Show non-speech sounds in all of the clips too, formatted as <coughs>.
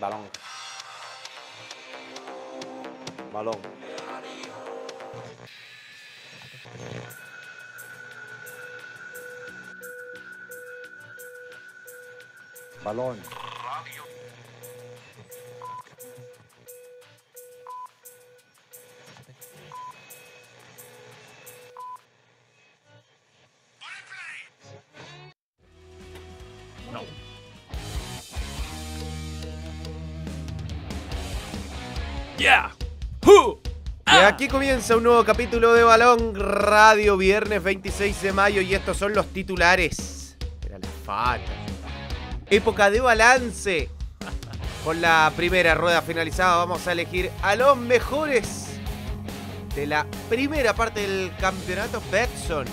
Balón. Balón. Balón. Y aquí comienza un nuevo capítulo de Balón Radio, viernes 26 de mayo, y estos son los titulares. Era la falta. Época de balance. Con la primera rueda finalizada, vamos a elegir a los mejores de la primera parte del campeonato Betson.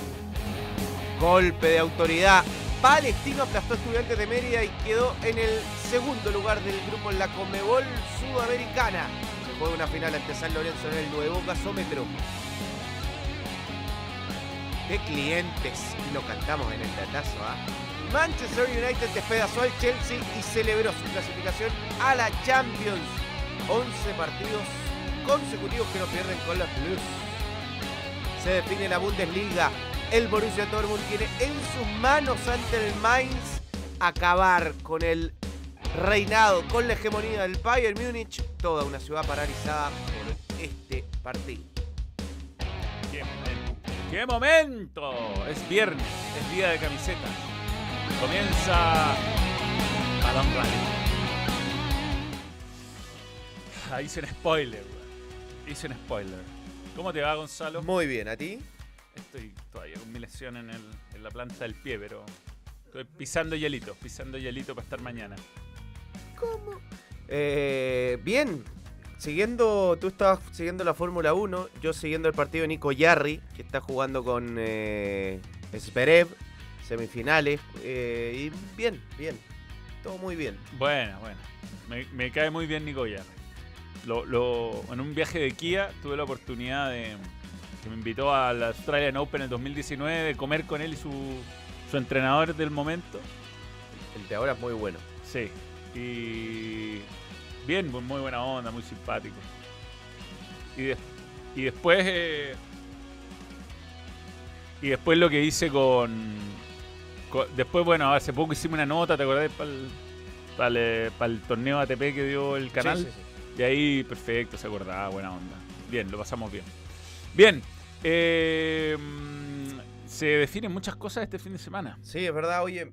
Golpe de autoridad. Palestino aplastó a Estudiantes de Mérida y quedó en el segundo lugar del grupo en la Comebol Sudamericana. Juega una final ante San Lorenzo en el nuevo gasómetro. ¡Qué clientes! Lo cantamos en el datazo, ¿ah? Manchester United despedazó al Chelsea y celebró su clasificación a la Champions. 11 partidos consecutivos que no pierden con los Blues. Se define la Bundesliga. El Borussia Dortmund tiene en sus manos ante el Mainz acabar con el reinado, con la hegemonía del Bayern Múnich. Toda una ciudad paralizada por este partido. ¡Qué momento! ¡Qué momento! Es viernes, es día de camiseta. Comienza Balón Radio. Ah, hice un spoiler. Hice un spoiler. ¿Cómo te va, Gonzalo? Muy bien, ¿a ti? Estoy todavía con mi lesión en, el- en la planta del pie, pero estoy pisando hielito, pisando hielito para estar mañana. ¿Cómo? Eh, bien. Siguiendo, tú estabas siguiendo la Fórmula 1, yo siguiendo el partido de Nico Yarri, que está jugando con eh, Zverev, semifinales. eh, y bien, bien. Todo muy bien. Bueno, bueno. Me, me cae muy bien Nico Yarri. Lo, lo- en un viaje de Kia tuve la oportunidad de que me invitó al Australian Open en el 2019 de comer con él y su, su entrenador del momento. El de ahora es muy bueno. Sí. Y bien, muy, buena onda, muy simpático. Y, des- y después eh, y después lo que hice con, con- después bueno, hace poco hicimos una nota, ¿te acordás? Para el, torneo ATP que dio el canal. Sí, sí, sí. Y ahí, perfecto, se acordaba, buena onda. Bien, lo pasamos bien. Bien, eh, mm, se definen muchas cosas este fin de semana. Sí, es verdad, oye.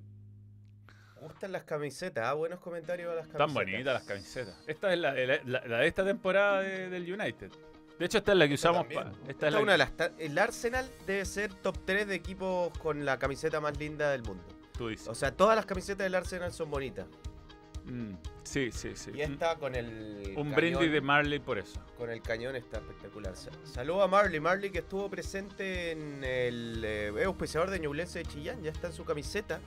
Gustan las camisetas, ah, buenos comentarios a las camisetas. Están bonitas las camisetas. Esta es la, la- la- la de esta temporada de- del United. De hecho, esta es la que usamos para. Esta Esta es la una que- de las el Arsenal debe ser top 3 de equipos con la camiseta más linda del mundo. tú dices. O sea, todas las camisetas del Arsenal son bonitas. Mm, sí, sí, sí. Y esta con el. Un cañón- brindis de Marley por eso. Con el cañón está espectacular. Sa- Saludo a Marley. Marley que estuvo presente en el eh, auspiciador de Ñublense de Chillán. Ya está en su camiseta.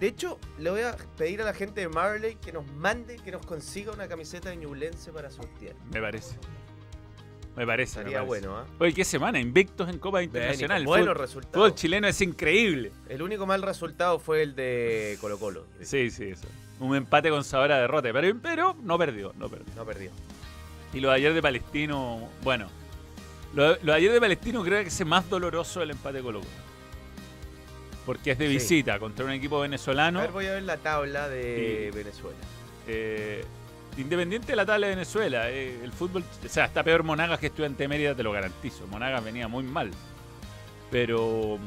De hecho, le voy a pedir a la gente de Marley que nos mande, que nos consiga una camiseta de Ñublense para sortear. Me parece. Me parece. me Estaría parece. bueno, ¿ah? Oye, qué semana, invictos en Copa Internacional. El Buenos fútbol, chileno es increíble. El único mal resultado fue el de Colo Colo. Sí, sí, eso. Un empate con sabor a derrota. Pero, pero no perdió, no perdió. No perdió. Y lo de ayer de Palestino, bueno. Lo, lo de ayer de Palestino creo que es más doloroso el empate Colo Colo. Porque es de Sí. visita contra un equipo venezolano. A ver, voy a ver la tabla de Sí. Venezuela. eh, independiente de la tabla de Venezuela, eh, el fútbol, o sea, está peor Monagas que Estudiante de Mérida, te lo garantizo. Monagas venía muy mal. Pero.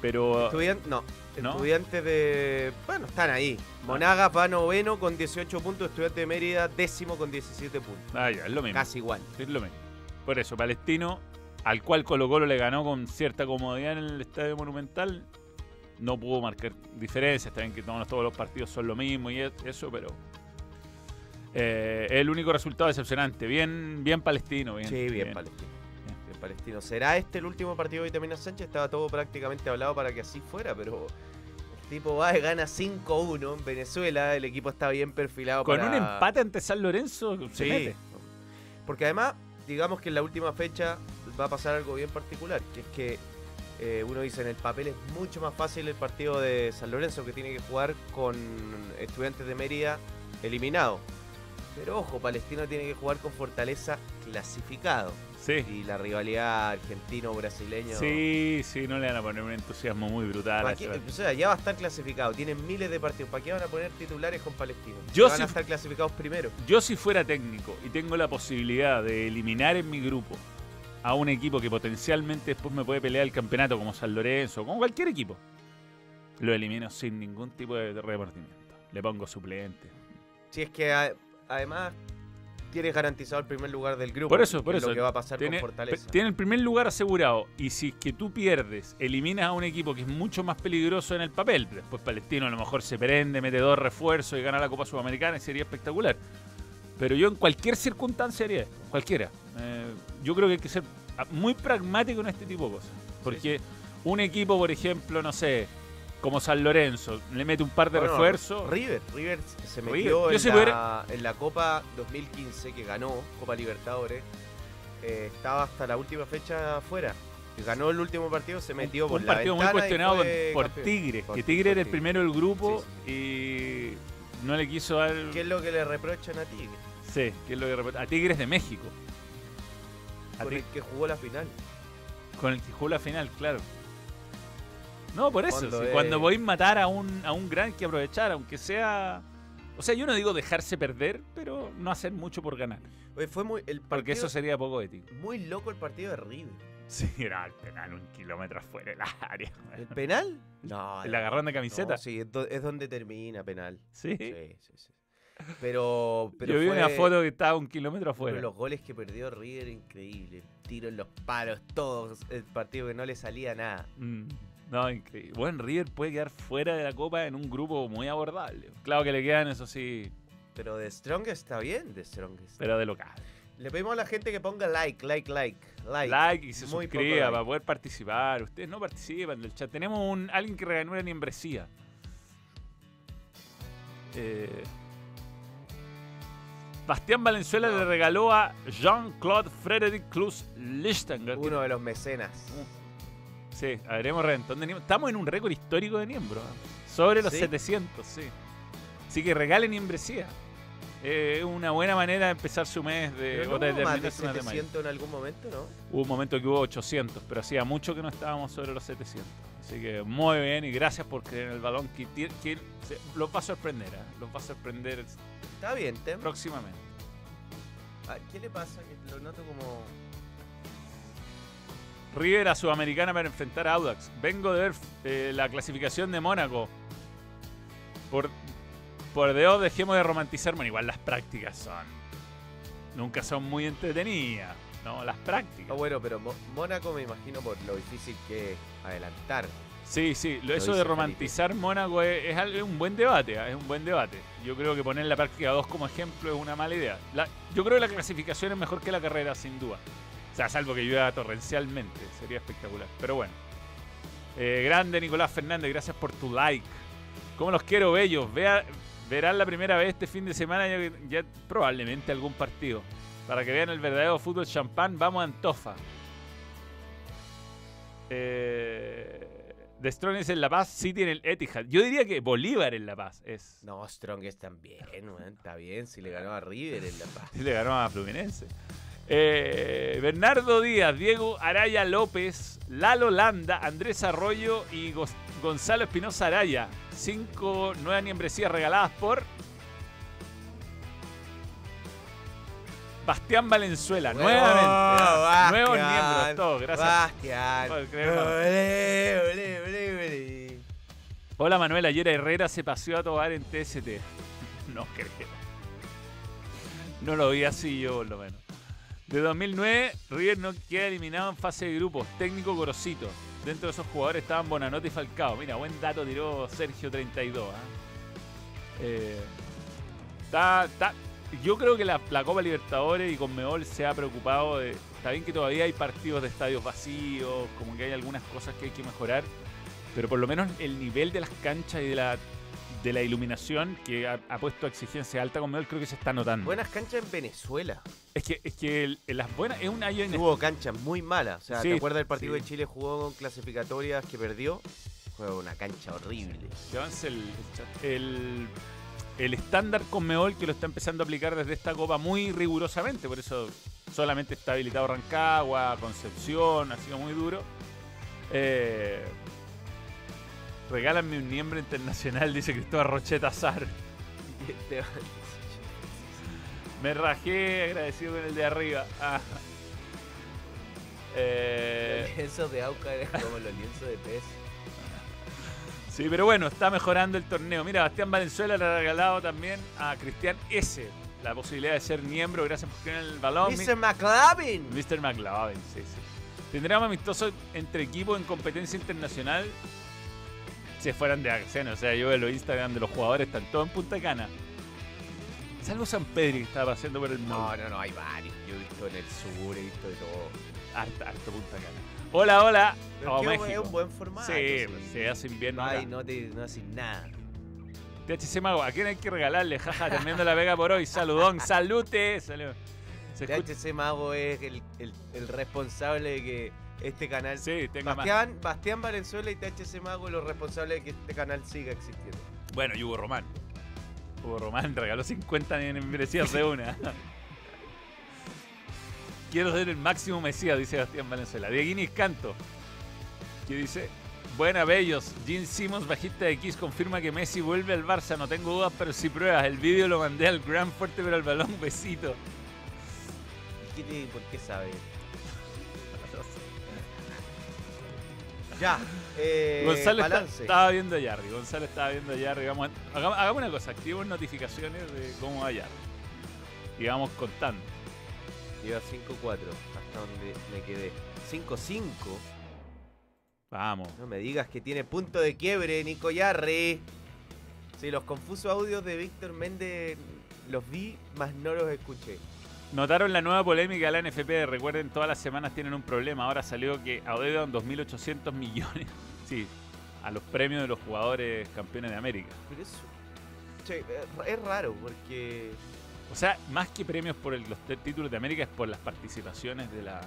Pero. Estudian- no, ¿No? estudiantes de. Bueno, están ahí. Monagas va noveno con 18 puntos, estudiante de Mérida décimo con 17 puntos. Ah, ya, es lo mismo. Casi igual. Es lo mismo. Por eso, Palestino, al cual Colo Colo le ganó con cierta comodidad en el Estadio Monumental, no pudo marcar diferencias. También que todos, todos los partidos son lo mismo y es- eso, pero. eh, el único resultado decepcionante. Bien, bien palestino. Bien, sí, bien, palestino. Bien. Bien palestino. ¿Será este el último partido de Vitamina Sánchez? Estaba todo prácticamente hablado para que así fuera, pero el tipo va y gana 5-1 en Venezuela. El equipo está bien perfilado Con para- un empate ante San Lorenzo, se Sí. mete. Porque además, digamos que en la última fecha va a pasar algo bien particular, que es que eh, uno dice en el papel es mucho más fácil el partido de San Lorenzo que tiene que jugar con estudiantes de Mérida eliminado. Pero ojo, Palestino tiene que jugar con Fortaleza clasificado. Sí. Y la rivalidad argentino-brasileño. Sí, sí, no le van a poner un entusiasmo muy brutal. O sea, ya va a estar clasificado. Tienen miles de partidos. ¿Para qué van a poner titulares con Palestino? Yo van sí- a estar clasificados primero. Yo si fuera técnico y tengo la posibilidad de eliminar en mi grupo a un equipo que potencialmente después me puede pelear el campeonato como San Lorenzo, como cualquier equipo, lo elimino sin ningún tipo de remordimiento. Le pongo suplente. Si es que a- además tienes garantizado el primer lugar del grupo. Por eso, por es eso. lo que va a pasar Tiene, con Fortaleza. tiene el primer lugar asegurado. Y si es que tú pierdes, eliminas a un equipo que es mucho más peligroso en el papel. Después Palestino a lo mejor se prende, mete dos refuerzos y gana la Copa Sudamericana y sería espectacular. Pero yo en cualquier circunstancia haría esto, cualquiera. Eh, yo creo que hay que ser muy pragmático en este tipo de cosas. Porque un equipo, por ejemplo, no sé, como San Lorenzo, le mete un par de Bueno, refuerzos. River, River se metió en, la, pudiera- en la Copa 2015 que ganó, Copa Libertadores. eh, estaba hasta la última fecha afuera. Ganó el último partido, se metió por un la partido muy cuestionado por, por campeón. Tigre, Por- que Tigre era el primero del grupo Sí, y no le quiso dar. ¿Qué es lo que le reprochan a Tigre? Sí, que es lo que repet- a Tigres de México. Con Ti- el que jugó la final. con el que jugó la final, claro. No, por eso. Cuando si es- Cuando podéis matar a un, a un gran que aprovechar, aunque sea. O sea, yo no digo dejarse perder, pero no hacer mucho por ganar. Oye, fue muy, el Porque eso sería poco ético. muy loco el partido de River. Sí, <laughs> era el penal un kilómetro afuera del área. ¿El penal? No. El agarrón de camiseta. no, sí, es donde termina penal. Sí. Sí, sí, sí. Pero, pero Yo vi fue- una foto que estaba un kilómetro Pero afuera. los goles que perdió River, increíble. Tiro en los palos, todos. El partido que no le salía nada. Mm, No, increíble. Bueno, River puede quedar fuera de la Copa en un grupo muy abordable. Claro que le quedan, eso sí, Pero de Strongest está bien, de Strongest. pero de local. Le pedimos a la gente que ponga like, like, like, like. Like y se Muy suscriba like. para poder participar. Ustedes no participan del chat. Tenemos un alguien que regaló una membresía. Eh, Bastián Valenzuela le regaló a Jean-Claude Frederick Klus Lichtenberg. Uno de los mecenas. Sí, haremos reventón de miembros. Estamos en un récord histórico de miembros. ¿eh? Sobre los ¿Sí? 700, sí. Así que regalen membresía. Eh, Es una buena manera de empezar su mes de, no o de hubo más de terminar su mes de mayo. 700 en algún momento, ¿no? Hubo un momento que hubo 800, pero hacía mucho que no estábamos sobre los 700. Así que muy bien y gracias por creer en el balón que, que los va a sorprender, ¿eh? los va a sorprender Está bien, Tem. próximamente. Ah, ¿Qué le pasa? Que lo noto como... River a Sudamericana para enfrentar a Audax. Vengo de ver eh, la clasificación de Mónaco. Por, por Dios, dejemos de romantizar. Bueno, igual las prácticas son. Nunca son muy entretenidas. No, las prácticas. bueno, pero Mo- Mónaco me imagino por lo difícil que es adelantar. Sí, sí, lo- Lo eso de Felipe. romantizar Mónaco es, es un buen debate, ¿ah? es un buen debate. Yo creo que poner la práctica 2 como ejemplo es una mala idea. La- yo creo que la clasificación es mejor que la carrera, sin duda. O sea, salvo que llueva torrencialmente, sería espectacular. Pero bueno. Eh, grande Nicolás Fernández, gracias por tu like. ¿Cómo los quiero, bellos? Vea, verán la primera vez este fin de semana ya, ya probablemente algún partido. Para que vean el verdadero fútbol champán, vamos a Antofa. Eh, The Strongest en La Paz, City en el Etihad. Yo diría que Bolívar en La Paz es. No, Strongest también. Está bien si le ganó a River en La Paz. <laughs> Sí, le ganó a Fluminense. Eh, Bernardo Díaz, Diego Araya López, Lalo Landa, Andrés Arroyo y Gonzalo Espinosa Araya. Cinco nuevas membresías regaladas por Bastián Valenzuela. Nuevamente. ¿ah? Bastián, Nuevos miembros, todos. Gracias. Bastián. por creernos. Olé, olé, olé, olé. Hola Manuel, ayer Herrera se paseó a tomar en TST. <laughs> No creo. No lo vi así yo, por lo menos. De 2009, River no queda eliminado en fase de grupos. Técnico Gorosito. Dentro de esos jugadores estaban Bonanote y Falcao. Mira, buen dato tiró Sergio 32. ¿ah? Eh, está- está- yo creo que la, la Copa Libertadores y Conmebol se ha preocupado de... Está bien que todavía hay partidos de estadios vacíos, como que hay algunas cosas que hay que mejorar, pero por lo menos el nivel de las canchas y de la, de la iluminación que ha, ha puesto exigencia alta Conmebol creo que se está notando. Buenas canchas en Venezuela. Es que, es que el- el- las buenas es un año en Hubo canchas muy malas. O sea, Sí, ¿te acuerdas del partido sí. de Chile jugó con clasificatorias que perdió? Fue una cancha horrible. que avance el, el. El- estándar Conmebol que lo está empezando a aplicar desde esta copa muy rigurosamente, por eso solamente está habilitado Rancagua, Concepción, ha sido muy duro. Eh, regálanme un miembro internacional, <laughs> dice Cristóbal Rocheta Azar. Me rajé agradecido con el de arriba. Ah. Eh, Los lienzos de Auca eran como los lienzos de pez. Sí, pero bueno, está mejorando el torneo. Mira, Bastián Valenzuela le ha regalado también a Cristian S. la posibilidad de ser miembro. Gracias por tener el balón. Mr. McLavin. Mr. McLovin, sí, sí. Tendríamos amistoso entre equipos en competencia internacional si fueran de acción. O sea, yo veo los Instagram de los jugadores, están todos en Punta Cana. Salvo San Pedro que estaba paseando por el No, mundo. no, no, hay varios. Yo he visto en el sur, he visto de todo. Harto, harto Punta Cana. Hola, hola. Pero Oh, México. es un buen formato. Sí, se hace invierno. Ay, no te no haces nada. THC Mago, ¿a quién hay que regalarle? Jaja, terminando la vega por hoy. Saludón, salute. Salud. THC Mago es el, el, el responsable de que este canal. Sí, tenga más. Bastián Valenzuela y THC Mago los responsables de que este canal siga existiendo. Bueno, y Hugo Román. Hugo Román <laughs> regaló 50 membresías de una. Quiero ser el máximo Mesías, dice Bastián Valenzuela. Dieguinis Canto, que dice... Buena, bellos. Gene Simmons, bajista de Kiss, confirma que Messi vuelve al Barça. No tengo dudas, pero sí pruebas. El vídeo lo mandé al gran fuerte, pero al balón, <laughs> besito. ¿Y qué ¿Por qué sabe? <laughs> Ya. Eh, Gonzalo está- estaba viendo a Jarry. Gonzalo estaba viendo a. Vamos a- hagamos, hagamos una cosa, activemos notificaciones de cómo va Jarry. Y vamos contando. Iba 5-4, hasta donde me quedé. 5-5. Vamos. No me digas que tiene punto de quiebre, Nico Yarri. Sí, los confusos audios de Víctor Méndez los vi, más no los escuché. Notaron la nueva polémica de la NFP. Recuerden, todas las semanas tienen un problema. Ahora salió que adeudan 2.800 millones. <laughs> Sí, a los premios de los jugadores campeones de América. Pero eso. Che, eh, es raro porque. O sea, más que premios por el- los títulos de América es por las participaciones de la.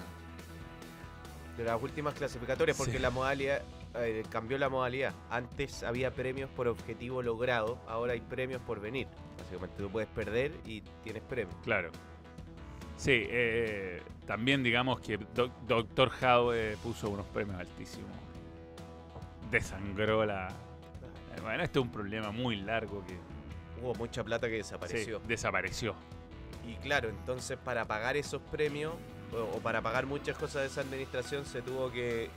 De las últimas clasificatorias, porque Sí. la modalidad. eh, cambió la modalidad. Antes había premios por objetivo logrado, ahora hay premios por venir. Básicamente tú puedes perder y tienes premios. Claro. Sí, eh, también digamos que Doc- Doctor Howe puso unos premios altísimos. Desangró la. Bueno, este es un problema muy largo que Hubo mucha plata que sí, desapareció. desapareció. Y claro, entonces para pagar esos premios o, o para pagar muchas cosas de esa administración se tuvo que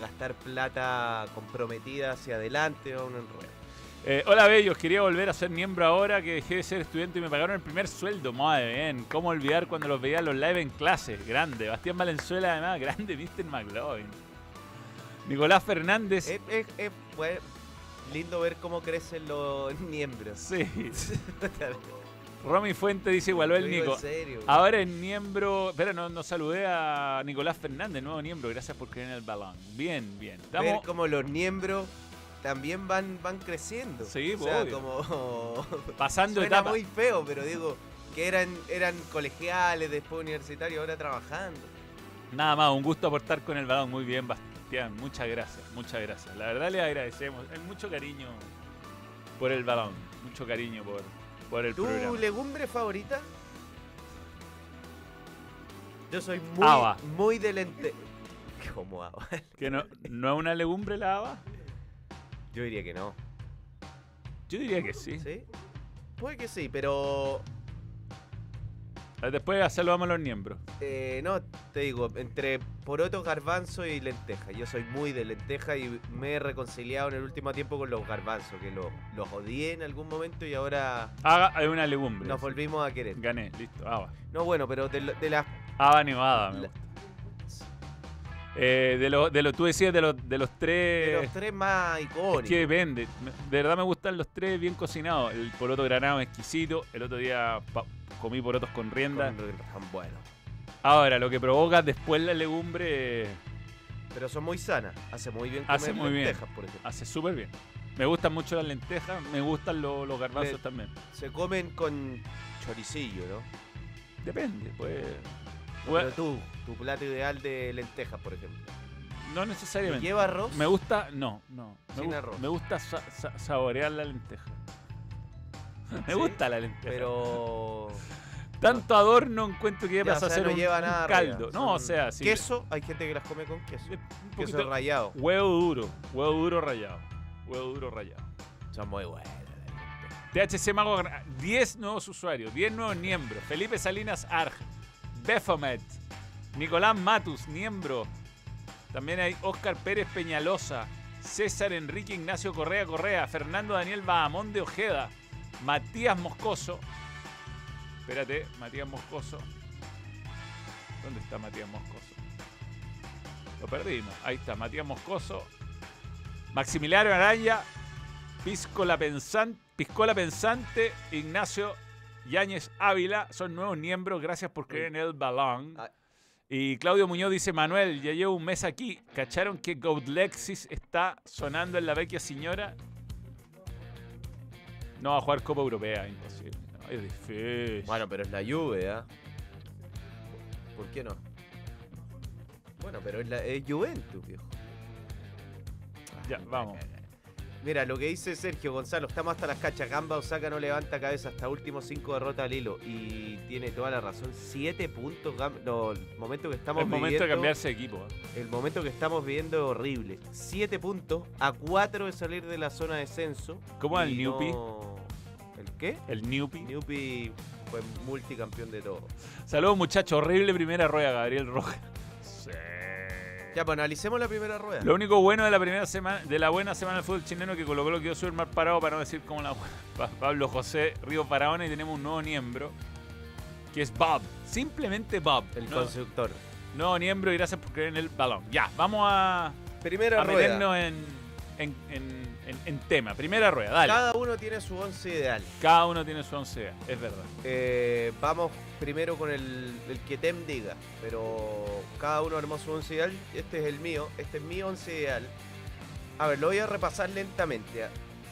gastar plata comprometida hacia adelante o un enredo. Eh, hola Bellos, quería volver a ser miembro ahora que dejé de ser estudiante y me pagaron el primer sueldo. Madre bien, ¿cómo olvidar cuando los veía los live en clase? Grande. Bastián Valenzuela, además, grande, Mr. McLovin. Nicolás Fernández. Pues, lindo ver cómo crecen los <laughs> miembros. Sí. <laughs> Romy Fuente dice igualó el Nico. En serio. Ahora es miembro. Espera, no, no saludé a Nicolás Fernández, nuevo miembro. Gracias por creer en el balón. Bien, bien. ver cómo los miembros también van, van creciendo. Sí, o sea, obvio. como <laughs> Pasando suena etapa. muy feo, pero digo que eran eran colegiales, después universitarios, ahora trabajando. Nada más, un gusto aportar con el balón. Muy bien, Bastián. Muchas gracias, muchas gracias. La verdad le agradecemos. Hay mucho cariño por el balón. Mucho cariño por, por el ¿Tu programa. legumbre favorita? Yo soy muy, Haba. muy de lente. <laughs> ¿Cómo haba? Que no, no es una legumbre la haba. Yo diría que no. Yo diría que sí. ¿Sí? Puede que sí, pero. Después saludamos a los miembros. eh, no, te digo, entre poroto, garbanzo y lenteja. Yo soy muy de lenteja y me he reconciliado en el último tiempo con los garbanzos, que lo- los odié en algún momento y ahora Haga es una legumbre. nos volvimos a querer. Gané, listo. Haba. No, bueno, pero de, lo- de las. Haba nevada, me La- gusta. Eh, de los, de los, tú decías de los, de los de tres. los tres más Es icónicos. que depende. De verdad me gustan los tres bien cocinados. El poroto granado exquisito. El otro día pa- comí porotos con rienda. Con- bueno. Ahora, lo que provoca después la legumbre Pero son muy sanas. Hace muy bien comer Hace muy bien. lentejas, por ejemplo. hace súper bien. Me gustan mucho las lentejas. Me gustan lo- los garbanzos Le- también. Se comen con choricillo, ¿no? Depende, pues. Pero Bueno, tú, tu plato ideal de lentejas, por ejemplo. no necesariamente. ¿Lleva arroz? Me gusta, no, no. Sin arroz. me gusta sa- sa- saborear la lenteja. <laughs> Me Sí, gusta la lenteja. Pero. Tanto adorno encuentro que ya pasa o sea, a ser no un, lleva un nada caldo. No, o sea, sí. Queso, hay gente que las come con queso. Un Queso rallado. huevo duro, huevo duro rallado. Huevo duro rallado. Son muy lentejas. THC Mago, 10 nuevos usuarios, 10 nuevos miembros. Felipe Salinas Arg, Befomet, Nicolás Matus, miembro. También hay Oscar Pérez Peñalosa, César Enrique Ignacio Correa Correa, Fernando Daniel Bahamón de Ojeda, Matías Moscoso. Espérate, Matías Moscoso. ¿Dónde está Matías Moscoso? Lo perdimos. Ahí está, Matías Moscoso. Maximiliano Araya, Piscola Pensante, Piscola Pensante, Ignacio Yáñez Ávila, son nuevos miembros, gracias por creer en el balón. Ah. Y Claudio Muñoz dice, Manuel, ya llevo un mes aquí, ¿cacharon que Lexis está sonando en la vecchia señora? No va a jugar Copa Europea, imposible. No, es difícil. Bueno, pero es la Juve, ¿ah? ¿Por qué no? Bueno, pero es, la, es Juventus, viejo. Ya, vamos. Mira, lo que dice Sergio Gonzalo, estamos hasta las cachas. Gamba Osaka no levanta cabeza hasta últimos cinco derrotas al hilo. Y tiene toda la razón. Siete puntos. No, el momento que estamos Es momento de viviendo- cambiarse de equipo. ¿eh? El momento que estamos viviendo es horrible. Siete puntos a cuatro de salir de la zona de descenso. ¿Cómo el y Newpi? no- ¿El qué? El Newpi. Newpi fue multicampeón de todo. Saludos muchachos, horrible primera rueda, Gabriel Rojas. Sí. Ya, pues analicemos la primera rueda. Lo único bueno de la primera semana, de la buena semana del fútbol chileno que Colo Colo quedó súper mal parado para no decir como la Pablo José Río Paraona y tenemos un nuevo miembro que es Bob. Simplemente Bob. El No- constructor. nuevo miembro y gracias por creer en el balón. Ya, vamos a, Primera a rueda. meternos en, en, en- en- en tema. Primera rueda, dale. Cada, Cada uno tiene su once ideal. uno tiene su once, es verdad. Eh, vamos primero con el, el que Tem diga, pero cada uno armó su once ideal. Este es el mío, este es mi once ideal. A ver, lo voy a repasar lentamente.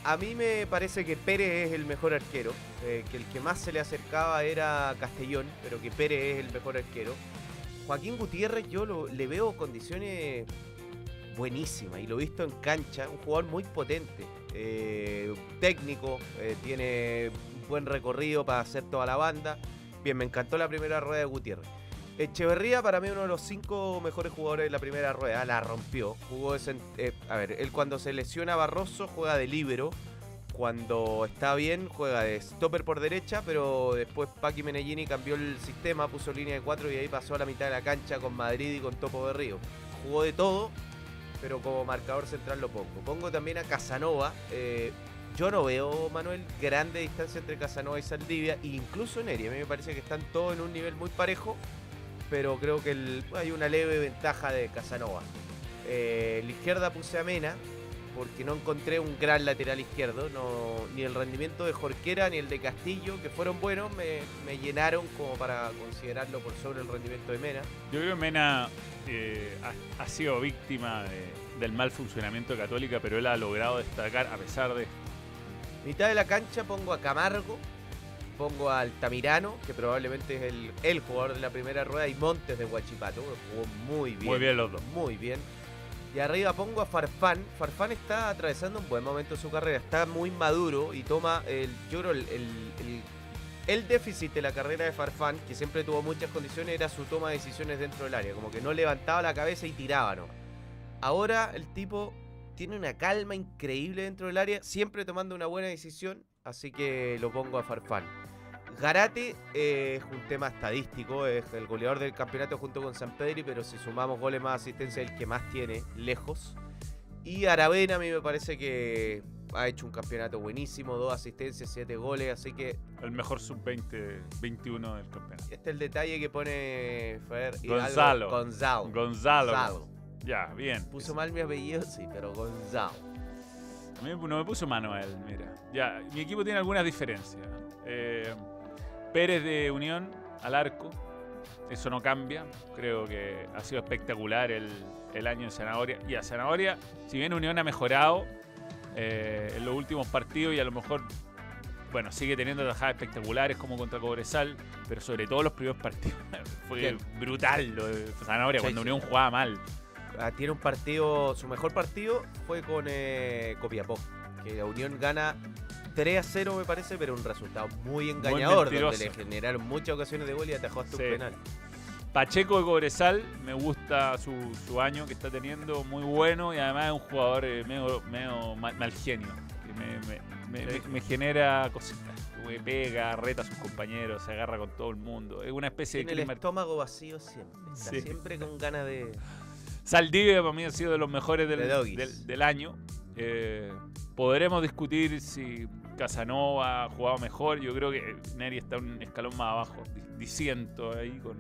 A mí me parece que Pérez es el mejor arquero, eh, que el que más se le acercaba era Castellón, pero que Pérez es el mejor arquero. Joaquín Gutiérrez yo lo- le veo condiciones buenísimas y lo he visto en cancha, un jugador muy potente, eh, técnico, eh, tiene buen recorrido para hacer toda la banda. Bien, me encantó la primera rueda de Gutiérrez. Echeverría para mí uno de los cinco mejores jugadores de la primera rueda, la rompió. Jugó de eh, a ver, él cuando se lesiona Barroso juega de líbero, cuando está bien juega de stopper por derecha, pero después Paqui Menellini cambió el sistema, puso línea de cuatro y ahí pasó a la mitad de la cancha con Madrid y con Topo de Río. Jugó de todo, pero como marcador central lo pongo. Pongo también a Casanova. eh, yo no veo, Manuel, grande distancia entre Casanova y Saldivia, e incluso Neri. A mí me parece que están todos en un nivel muy parejo, pero creo que hay una leve ventaja de Casanova. Eh, la izquierda puse a Mena, porque no encontré un gran lateral izquierdo. No, ni el rendimiento de Jorquera ni el de Castillo, que fueron buenos, me, me llenaron como para considerarlo por sobre el rendimiento de Mena. Yo creo que Mena eh, ha, ha sido víctima de- del mal funcionamiento de Católica, pero él ha logrado destacar a pesar de Mitad de la cancha pongo a Camargo, pongo a Altamirano, que probablemente es el, el jugador de la primera rueda, y Montes de Huachipato, jugó muy bien. muy bien los dos. Muy bien. Y arriba pongo a Farfán. Farfán está atravesando un buen momento de su carrera, está muy maduro y toma el, yo creo, el- el- el déficit de la carrera de Farfán, que siempre tuvo muchas condiciones, era su toma de decisiones dentro del área, como que no levantaba la cabeza y tiraba, ¿no? Ahora el tipo tiene una calma increíble dentro del área, siempre tomando una buena decisión, así que lo pongo a Farfán. Garate eh, es un tema estadístico, es el goleador del campeonato junto con San Pedri, pero si sumamos goles más asistencia, el que más tiene, lejos. Y Aravena a mí me parece que ha hecho un campeonato buenísimo, dos asistencias, siete goles, así que El mejor sub-20, 21 del campeonato. este es el detalle que pone Fer Gonzalo. Gonzalo. Gonzalo. Ya, bien. Puso mal mi apellido, sí, pero Gonzalo. A mí no me puso Manuel, mira. Ya, mi equipo tiene algunas diferencias. Eh, Pérez de Unión al arco. Eso no cambia. Creo que ha sido espectacular el, el año en Zanahoria. Y a Zanahoria, si bien Unión ha mejorado eh, en los últimos partidos y a lo mejor, bueno, sigue teniendo tajadas espectaculares como contra Cobresal, pero sobre todo los primeros partidos. <laughs> Fue Bien. brutal lo de Zanahoria Sí, cuando sí. Unión jugaba mal. Ah, tiene un partido, su mejor partido fue con eh, Copiapó, que la Unión gana 3 a 0 me parece, pero un resultado muy engañador, donde mentiroso. le generaron muchas ocasiones de gol y atajó hasta Sí. un penal. Pacheco de Cobresal, me gusta su, su año que está teniendo, muy bueno y además es un jugador eh, medio, medio mal, mal genio, que me, me- me- Sí. me- me genera cositas. Pega, reta a sus compañeros, se agarra con todo el mundo. Es una especie Tiene de el Cris estómago vacío siempre. Está Sí. siempre con ganas de. Saldivia para mí ha sido de los mejores del- del año. Eh, podremos discutir si Casanova ha jugado mejor. Yo creo que Neri está un escalón más abajo, di- disiento ahí con.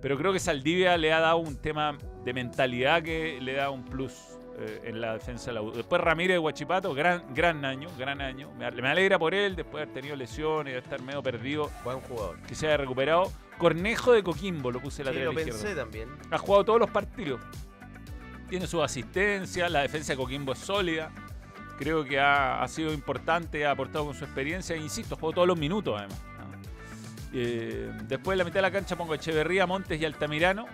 Pero creo que Saldivia le ha dado un tema de mentalidad que le da un plus eh, en la defensa de la U. Después Ramírez de Guachipato, gran, gran año, gran año. Me, me alegra por él, después de haber tenido lesiones, de estar medio perdido, Buen jugador. que se haya recuperado. Cornejo de Coquimbo lo puse Sí, lateral lo pensé también. ha jugado todos los partidos. Tiene su asistencia, la defensa de Coquimbo es sólida. Creo que ha, ha sido importante, ha aportado con su experiencia. Insisto, jugó todos los minutos además. Eh, después de la mitad de la cancha pongo Echeverría, Montes y Altamirano.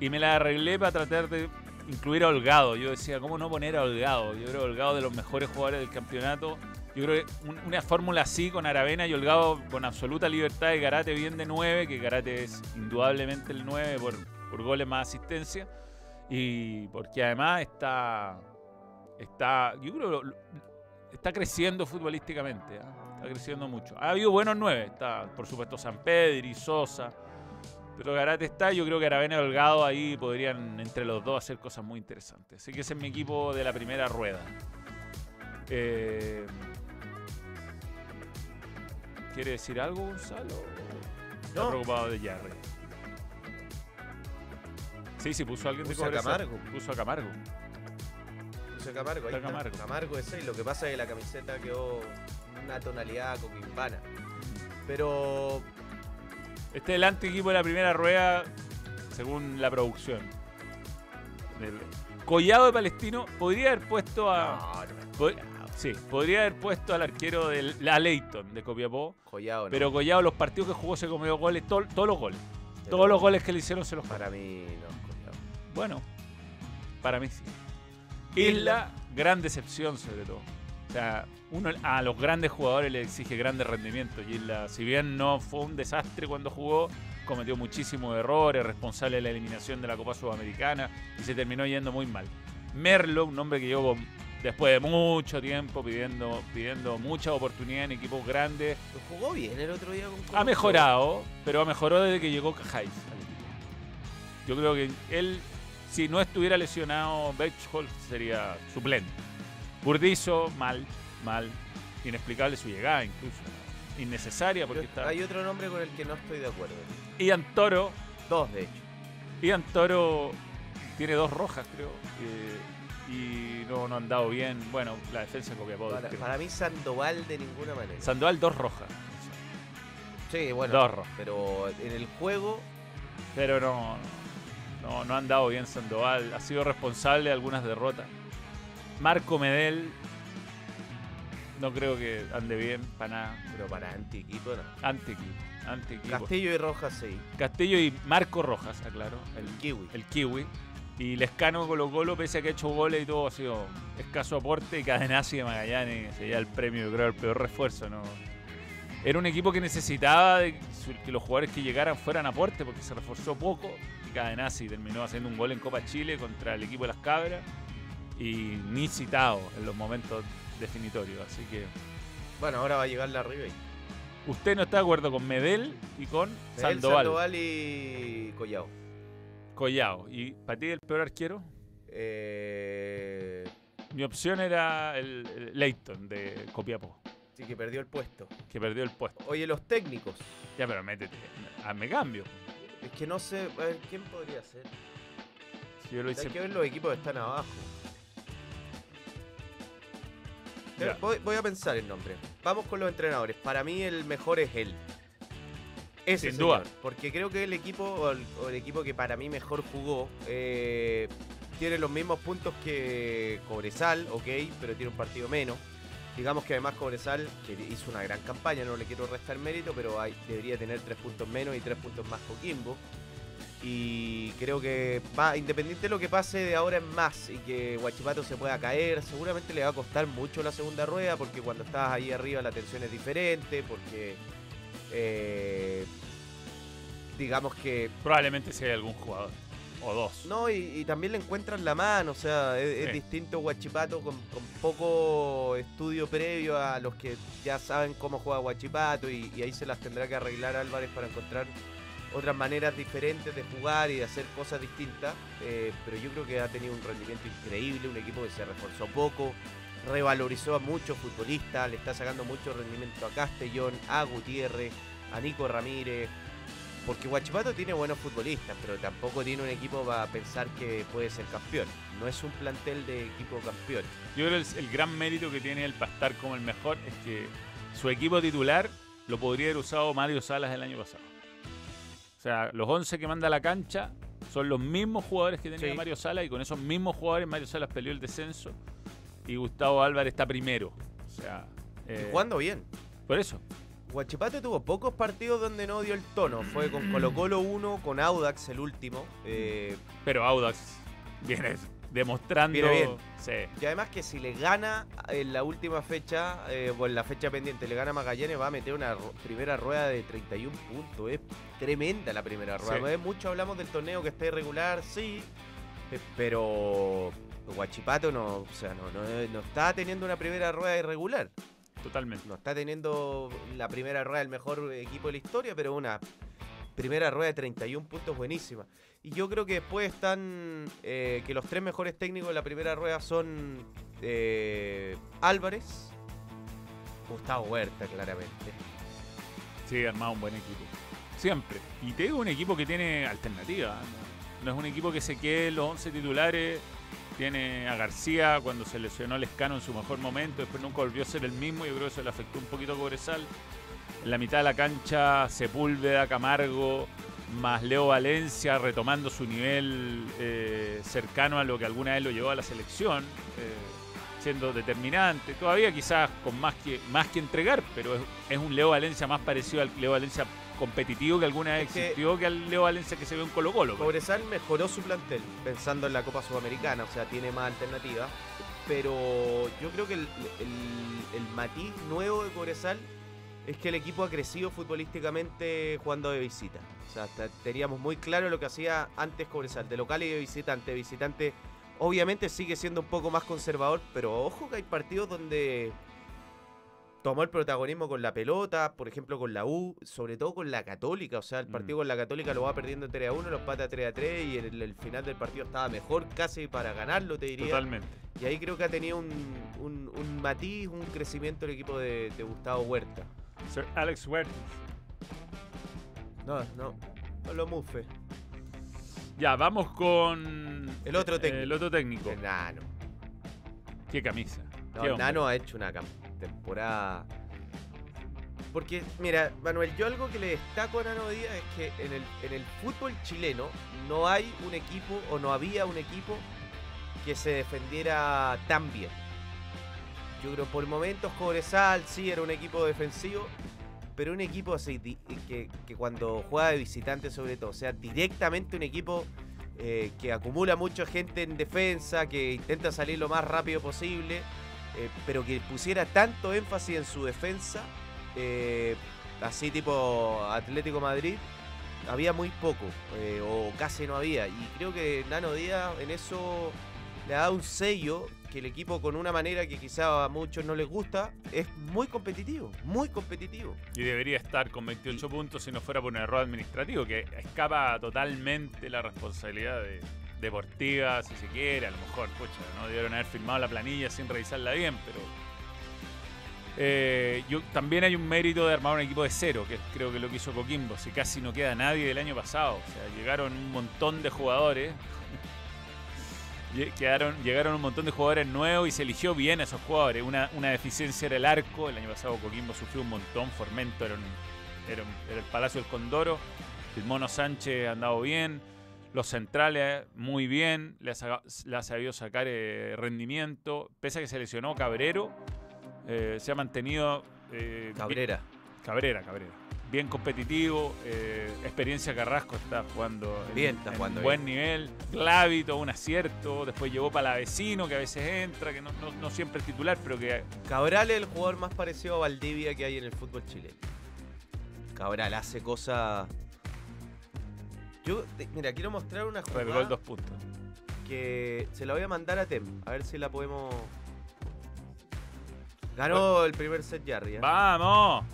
Y me la arreglé para tratar de incluir a Holgado. Yo decía, ¿cómo no poner a Holgado? Yo creo que Holgado de los mejores jugadores del campeonato. Yo creo que un- una fórmula así con Aravena y Holgado con absoluta libertad de Garate bien de 9, que Garate es indudablemente el 9 por, por goles más asistencia. Y porque además está. Está. Yo creo está creciendo futbolísticamente. ¿ah? Está creciendo mucho. Ha habido buenos 9. Está, por supuesto, San Pedro y Sosa. Pero Garate está, yo creo que Aravena y Holgado ahí podrían entre los dos hacer cosas muy interesantes. Así que ese es mi equipo de la primera rueda. Eh, ¿Quiere decir algo, Gonzalo? Está No. preocupado de Jarry. Sí, sí, puso a alguien de Puso a Cobresal. Camargo. Puso a Camargo. Camargo, ahí Está. Camargo. Camargo. es 6. Lo que pasa es que la camiseta quedó una tonalidad coquimbana. Pero Este es el antiequipo de la primera rueda, según la producción. Del- Collado de Palestino podría haber puesto a. No, no. pod- sí, podría haber puesto al arquero de la Leighton de Copiapó. No. Pero Collado, los partidos que jugó, se comió goles, todos los goles. Pero Todos los goles que le hicieron se los Para mí, no, Joyado. Bueno, para mí sí. Isla. Isla, gran decepción sobre todo. O sea, uno a los grandes jugadores le exige grandes rendimientos. Y Isla, si bien no fue un desastre cuando jugó, cometió muchísimos errores, responsable de la eliminación de la Copa Sudamericana y se terminó yendo muy mal. Merlo, un hombre que llegó después de mucho tiempo pidiendo, pidiendo mucha oportunidad en equipos grandes, Lo jugó bien el otro día con ha mejorado, pero ha mejorado desde que llegó Cajáis. Yo creo que él, si no estuviera lesionado, Bechholz sería suplente. Burdizo, mal, mal. Inexplicable su llegada incluso. Innecesaria porque Yo- está. Hay otro nombre con el que no estoy de acuerdo. Ian Toro. Dos, de hecho. Ian Toro tiene dos rojas, creo. eh, y no, no han dado bien. Bueno, la defensa de Copiapó. Para, para mí Sandoval de ninguna manera. Sandoval, dos rojas. Sí, bueno. Dos rojas. Pero en el juego, Pero no, no, no han dado bien Sandoval. Ha sido responsable de algunas derrotas. Marco Medel, no creo que ande bien para nada. pero para anti-equipo no. Anti-equipo. Anti-equipo. Castillo y Rojas sí. Castillo y Marco Rojas, aclaro. El Kiwi. el Kiwi. Y Lescano Colo Colo, pese a que ha hecho goles y todo, ha sido escaso aporte. Y Cadenazzi de Magallanes sería el premio, yo creo, el peor refuerzo. ¿no? Era un equipo que necesitaba de que los jugadores que llegaran fueran aporte porque se reforzó poco. Y Cadenazzi terminó haciendo un gol en Copa Chile contra el equipo de las Cabras. Y ni citado en los momentos definitorios. Así que Bueno, ahora va a llegar la Ribey. usted no está de acuerdo con Medel y con Medel, Sandoval. Sandoval y Collao. Collao. ¿Y para ti el peor arquero? Eh, Mi opción era el, el Leighton de Copiapó, sí, que perdió el puesto. que perdió el puesto. Oye, los técnicos. Ya, pero métete. Hazme cambio. Es que no sé, a ver, ¿quién podría ser? Si yo lo hice. Hay que ver los equipos que están abajo. Ya. Voy, voy a pensar el nombre. Vamos con los entrenadores. Para mí el mejor es él. Ese Sin señor. duda. Porque creo que el equipo, o el, o el equipo que para mí mejor jugó, eh, tiene los mismos puntos que Cobresal, ok, pero tiene un partido menos. Digamos que además Cobresal, hizo una gran campaña, no le quiero restar mérito, pero debería tener tres puntos menos y tres puntos más Coquimbo. Y creo que va, independiente de lo que pase de ahora en más y que Guachipato se pueda caer, seguramente le va a costar mucho la segunda rueda porque cuando estás ahí arriba la tensión es diferente, porque eh, digamos que Probablemente sea algún jugador. O dos. no, y, y también le encuentran la mano, o sea, es, distinto Guachipato con, con poco estudio previo a los que ya saben cómo juega Guachipato y, y ahí se las tendrá que arreglar Álvarez para encontrar otras maneras diferentes de jugar y de hacer cosas distintas. eh, pero yo creo que ha tenido un rendimiento increíble, un equipo que se reforzó poco, revalorizó a muchos futbolistas, le está sacando mucho rendimiento a Castellón, a Gutiérrez, a Nico Ramírez. Porque Guachipato tiene buenos futbolistas, pero tampoco tiene un equipo para pensar que puede ser campeón. No es un plantel de equipo campeón. Yo creo que el, el gran mérito que tiene él para estar como el mejor es que su equipo titular lo podría haber usado Mario Salas el año pasado. O sea, los 11 que manda a la cancha son los mismos jugadores que tenía Sí. Mario Salas y con esos mismos jugadores Mario Salas peleó el descenso y Gustavo Álvarez está primero. O sea, eh, Y jugando bien. por eso. Guachipato tuvo pocos partidos donde no dio el tono. Fue con Colo Colo 1, con Audax el último. eh, Pero Audax viene demostrando. Viene bien. Sí. y además que si le gana en la última fecha, eh, o en la fecha pendiente, le gana Magallanes, va a meter una primera rueda de 31 puntos. Es tremenda la primera rueda. Sí. Mucho hablamos del torneo que está irregular, sí. eh, Pero Guachipato no, o sea, no, no, no está teniendo una primera rueda irregular. Totalmente. No está teniendo la primera rueda del mejor equipo de la historia, pero una primera rueda de 31 puntos buenísima. Y yo creo que después están eh, que los tres mejores técnicos de la primera rueda son eh, Álvarez, Gustavo Huerta, claramente. Sí, armado un buen equipo. Siempre. Y te digo un equipo que tiene alternativa. No, No es un equipo que se quede los 11 titulares. Tiene a García cuando se lesionó Lescano en su mejor momento. Después nunca volvió a ser el mismo. Yo creo que eso le afectó un poquito a Cobresal. En la mitad de la cancha, Sepúlveda, Camargo, más Leo Valencia retomando su nivel eh, cercano a lo que alguna vez lo llevó a la selección. eh, siendo determinante. Todavía quizás con más que, más que entregar, pero es, es un Leo Valencia más parecido al Leo Valencia competitivo que alguna vez Es que- existió que al Leo Valencia que se ve en Colo Colo. Cobresal mejoró su plantel pensando en la Copa Sudamericana, o sea, tiene más alternativas. Pero yo creo que el, el- el matiz nuevo de Cobresal es que el equipo ha crecido futbolísticamente jugando de visita. O sea, teníamos muy claro lo que hacía antes Cobresal, de local y de visitante. Visitante obviamente sigue siendo un poco más conservador, pero ojo que hay partidos donde tomó el protagonismo con la pelota, por ejemplo con la U, sobre todo con la Católica. O sea, el Mm. partido con la Católica lo va perdiendo 3 a 1, lo empata 3 a 3 y el, el final del partido estaba mejor casi para ganarlo, te diría. Totalmente. Y ahí creo que ha tenido un, un- un matiz, un crecimiento el equipo de, de Gustavo Huerta. Sir Alex Huertas. No, no, no lo mufe. Ya, vamos con El otro técnico. El otro técnico. El Nano. Qué camisa. No. Nano ha hecho una cam- temporada. Porque, mira, Manuel, yo algo que le destaco a Nano Díaz es que en el, en el fútbol chileno no hay un equipo o no había un equipo que se defendiera tan bien. Yo creo por momentos Cobresal sí era un equipo defensivo, pero un equipo así que, que cuando juega de visitante sobre todo, o sea, directamente un equipo eh, que acumula mucha gente en defensa, que intenta salir lo más rápido posible, eh, pero que pusiera tanto énfasis en su defensa, eh, así tipo Atlético Madrid, había muy poco, eh, o casi no había. Y creo que Nano Díaz en eso le ha dado un sello que el equipo con una manera que quizá a muchos no les gusta, es muy competitivo, muy competitivo. Y debería estar con 28 puntos si no fuera por un error administrativo que escapa totalmente la responsabilidad de, deportiva, si se quiere. A lo mejor, pucha, no debieron haber firmado la planilla sin revisarla bien, pero. eh, yo, también hay un mérito de armar un equipo de cero, que creo que lo que hizo Coquimbo. Si casi no queda nadie del año pasado. O sea, llegaron un montón de jugadores. <laughs> Quedaron, llegaron un montón de jugadores nuevos y se eligió bien a esos jugadores. Una, una deficiencia era el arco. El año pasado Coquimbo sufrió un montón. Formento era, era el Palacio del Condoro. El Mono Sánchez andado bien. Los centrales muy bien. Le ha, saca- le ha sabido sacar eh, rendimiento. Pese a que se lesionó Cabrero, eh, se ha mantenido. eh, Cabrera. Cabrera, Cabrera. bien competitivo. experiencia Carrasco está jugando en, Bien, está en jugando buen nivel. Glavito, un acierto. Después llegó para vecino, que a veces entra, que no, no- no siempre es titular, pero que Cabral es el jugador más parecido a Valdivia que hay en el fútbol chileno. Cabral hace cosas. Yo, te- mira, quiero mostrar una jugada gol dos puntos. que se la voy a mandar a Tem, a ver si la podemos. Ganó el primer set Jarry. ¿eh? ¡Vamos!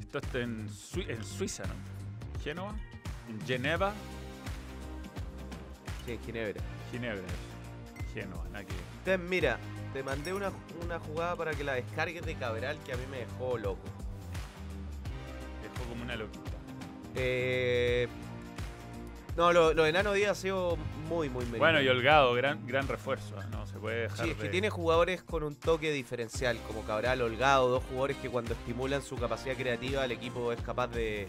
Esto está en, Sui- en Suiza, ¿no? ¿Génova? ¿En Geneva? Sí, en Ginebra. Ginebra. Génova, nada que. Tem, mira, te mandé una, una jugada para que la descargues de Cabral que a mí me dejó loco. Dejó como una loquita. Eh, no, lo, lo de Nano Díaz ha sido muy, muy meritorio. Bueno, y Holgado, gran, gran refuerzo. No se puede dejar Sí, es que tiene jugadores con un toque diferencial, como Cabral, Holgado, dos jugadores que cuando estimulan su capacidad creativa el equipo es capaz de,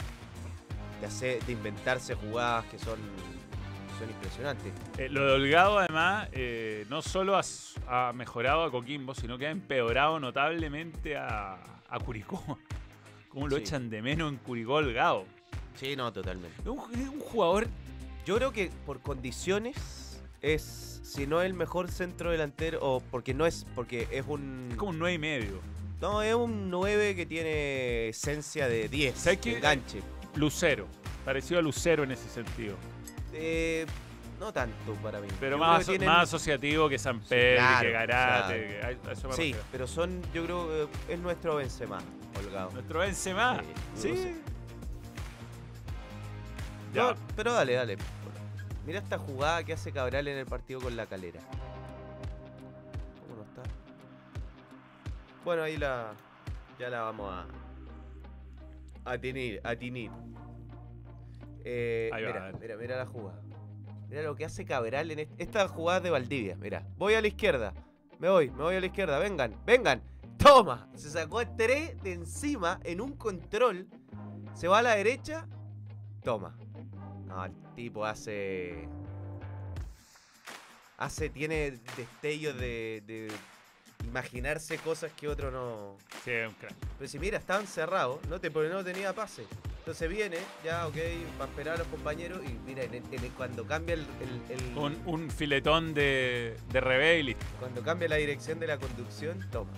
de hacer, de inventarse jugadas que son, son impresionantes. Eh, lo de Holgado, además, eh, no solo ha, mejorado a Coquimbo, sino que ha empeorado notablemente a, a Curicó. <laughs> ¿Cómo lo Sí. echan de menos en Curicó Holgado? Sí, no, totalmente. Es un, un jugador Yo creo que por condiciones es, si no el mejor centro delantero, o porque no es, porque es un... es como un 9 y medio. No, es un 9 que tiene esencia de 10, ¿Sabes qué? enganche. Lucero. Parecido a Lucero en ese sentido. Eh, no tanto para mí. Pero Yo más, creo que aso- tienen- más asociativo que San Pedro, claro, que Garate. o sea, que a- a eso me Sí, refiero. pero son, yo creo que es nuestro Benzema, Holgado. Nuestro Benzema. Sí, Sí. Ya. No, pero dale, dale. Mira esta jugada que hace Cabral en el partido con la calera. ¿Cómo no está? Bueno, ahí la. Ya la vamos a. A tener, a tener. Eh, Ahí va, mira, mira, mira la jugada. Mira lo que hace Cabral en est- esta jugada de Valdivia. Mira, voy a la izquierda. Me voy, me voy a la izquierda. Vengan, vengan. Toma. Se sacó a tres de encima en un control. Se va a la derecha. Toma. No, el tipo hace. Hace, tiene destellos de, de imaginarse cosas que otro no. Sí, es un crack. Pero si mira, estaban cerrados, no te, porque no tenía pase. Entonces viene, ya, ok, para esperar a los compañeros y mira, en el- en el- cuando cambia el, el- el- Un, un filetón de, de revés y listo. cuando cambia la dirección de la conducción, toma.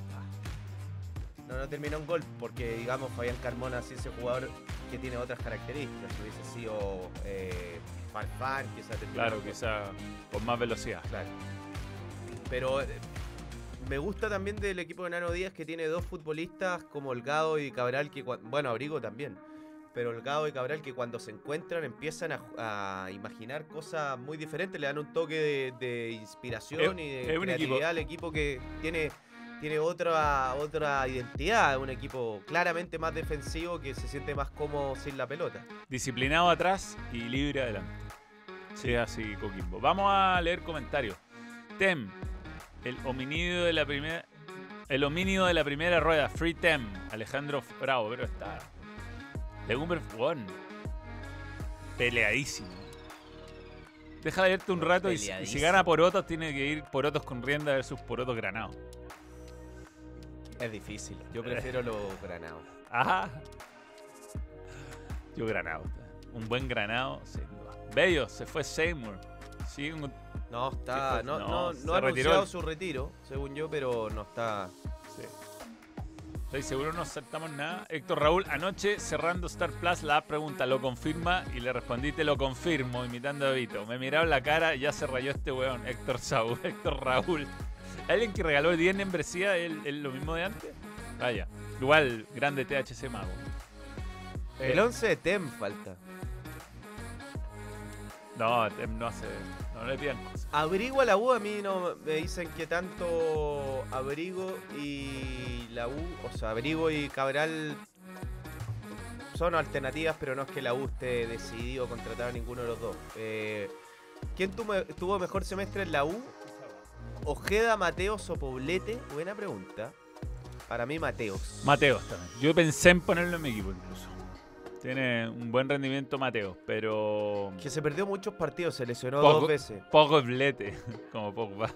No, no terminó en gol, porque digamos Fabián Carmona sí ese jugador que tiene otras características. Si hubiese sido eh, Farfán, quizá Claro, gol. quizá con más velocidad. Claro. Pero eh, me gusta también del equipo de Nano Díaz que tiene dos futbolistas como Holgado y Cabral, que bueno, Abrigo también. Pero Holgado y Cabral que cuando se encuentran empiezan a, imaginar cosas muy diferentes, le dan un toque de, de inspiración Es- y de es un creatividad equipo- al equipo que tiene, tiene otra, otra identidad, un equipo claramente más defensivo que se siente más cómodo sin la pelota. Disciplinado atrás y libre adelante. Sí, así Coquimbo. Vamos a leer comentarios. Tem, el hominido de la primera. El homínido de la primera rueda, Free Tem, Alejandro Bravo, pero está. Legumber One. Peleadísimo. Deja de verte un rato y, si- y si Peleadísimo. gana Porotos, tiene que ir Porotos con rienda versus Porotos granados. Es difícil. Yo prefiero <laughs> los granados. Ajá. Yo granado. Un buen granado, sin duda. Bello, se fue Seymour. Sí, un- No, ¿Qué está. No, No, no, se no ha anunciado el- su retiro, según yo, pero no está. sí. Estoy seguro no saltamos nada. Héctor Raúl, anoche cerrando Star Plus, la pregunta lo confirma y le respondí te lo confirmo, imitando a Vito. Me miraron la cara, ya se rayó este weón. Héctor Saúl, <laughs> Héctor Raúl. ¿Alguien que regaló el 10 membresía es es lo mismo de antes? Vaya. Igual, grande THC Mago. El 11 de Tem falta. No, Tem no hace. No le pidan cosas. Abrigo a la U, a mí no me dicen que tanto Abrigo y la U, o sea, Abrigo y Cabral son alternativas, pero no es que la U esté decidido contratar a ninguno de los dos. Eh, ¿Quién tuvo, tuvo mejor semestre en la U? Ojeda, Mateos o Poblete. Buena pregunta. Para mí, Mateos. Mateos también. Yo pensé en ponerlo en mi equipo incluso. Tiene un buen rendimiento Mateos, pero que se perdió muchos partidos, se lesionó Poco- dos veces. poco blete, <laughs> como Pogba.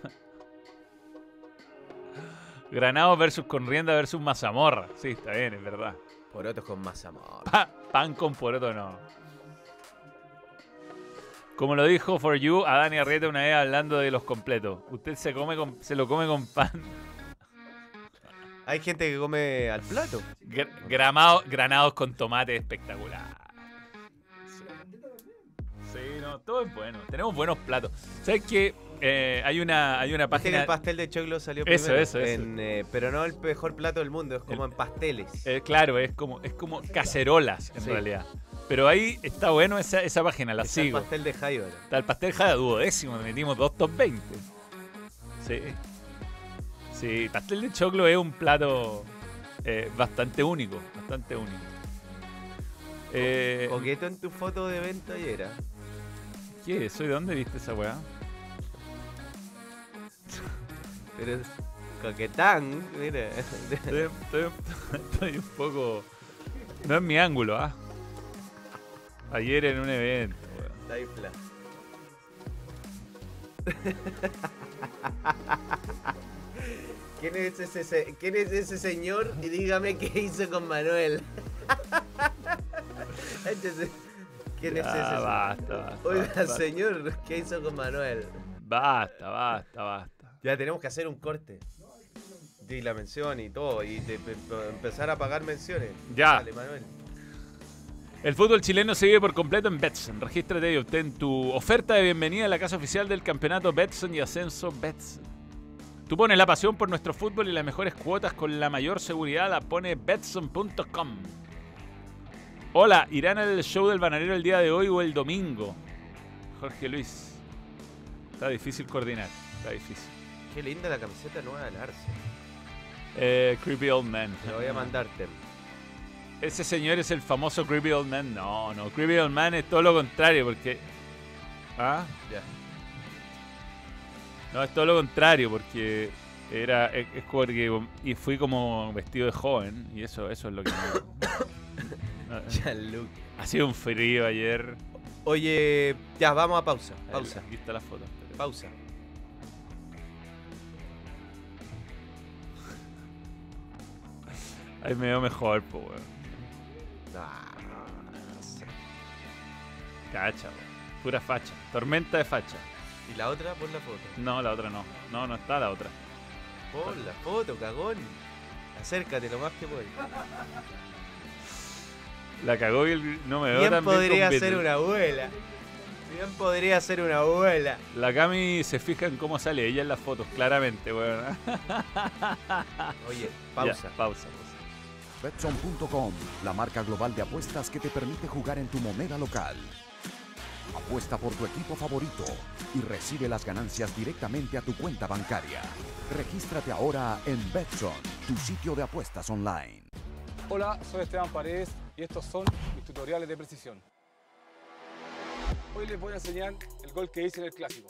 Granado versus Conrienda versus Mazamorra. Sí, está bien, es verdad. Porotos con más amor. Pa- pan con poroto no. Como lo dijo For You a Dani Arrieta una vez hablando de los completos. Usted se come con, se lo come con pan. Hay gente que come al plato. Gr- gramado- granados con tomate espectacular. Sí. No, todo es bueno. Tenemos buenos platos. ¿Sabes qué? Eh, hay una hay una página el pastel de choclo salió Eso, primero. eso, eso. en, eh, pero no el mejor plato del mundo, es como en pasteles. Eh, claro, es como, es como cacerolas en Sí. realidad. Pero ahí está bueno esa, esa página, la Está el sigo. pastel de Jaiba. Está el pastel jada duodécimo, metimos dos top 20. Sí. Sí, pastel de choclo es un plato eh, bastante único, bastante único. Eh, Coqueto en tu foto de venta ayer. ¿ah? ¿Qué? ¿Soy de dónde viste esa weá? Pero es coquetán, mira. Estoy, estoy- estoy un poco... No es mi ángulo, ¿ah? Ayer en un evento, weón. <laughs> ¿Quién es, ese, se- ¿Quién es ese señor? Y dígame qué hizo con Manuel. <laughs> Échese. ¿Quién es ese? Señor? basta, basta, Oiga, basta, señor, ¿qué hizo con Manuel? basta, basta, basta. Ya tenemos que hacer un corte. Y la mención y todo. Y de- de- de empezar a pagar menciones. Ya. Dale, Manuel. El fútbol chileno se vive por completo en Betson. Regístrate y obtén tu oferta de bienvenida a la casa oficial del campeonato Betson y Ascenso Betson. Tú pones la pasión por nuestro fútbol y las mejores cuotas con la mayor seguridad la pone Betson.com. Hola, ¿irán al show del bananero el día de hoy o el domingo? Jorge Luis. Está difícil coordinar, está difícil. Qué linda la camiseta nueva del Arce. Eh, creepy Old Man. Te voy a mandarte. Ese señor es el famoso Creepy Old Man. No, no, Creepy Old Man es todo lo contrario porque... ¿Ah? Ya. No, es todo lo contrario, porque era es, es porque y fui como vestido de joven y eso eso es lo que me- <coughs> Gianluca. ha sido un frío ayer. Oye, ya, vamos a pausa. Pausa. Aquí está la foto. Pausa. Ahí me veo mejor, pues weón. No sé. Cacha, weón. Pura facha. Tormenta de facha. ¿Y la otra? Pon la foto. No, la otra no. No, no está la otra. Pon la foto, cagón. Acércate lo más que puedas. La cagó y el- no me veo Bien tan bien podría con ser una abuela. Bien podría ser una abuela. La Cami se fija en cómo sale ella en las fotos, claramente, weón. <laughs> Oye, Ya, pausa. pausa, pausa. Betson.com, la marca global de apuestas que te permite jugar en tu moneda local. Apuesta por tu equipo favorito y recibe las ganancias directamente a tu cuenta bancaria. Regístrate ahora en Betson, tu sitio de apuestas online. Hola, soy Esteban Paredes y estos son mis tutoriales de precisión. Hoy les voy a enseñar el gol que hice en el clásico.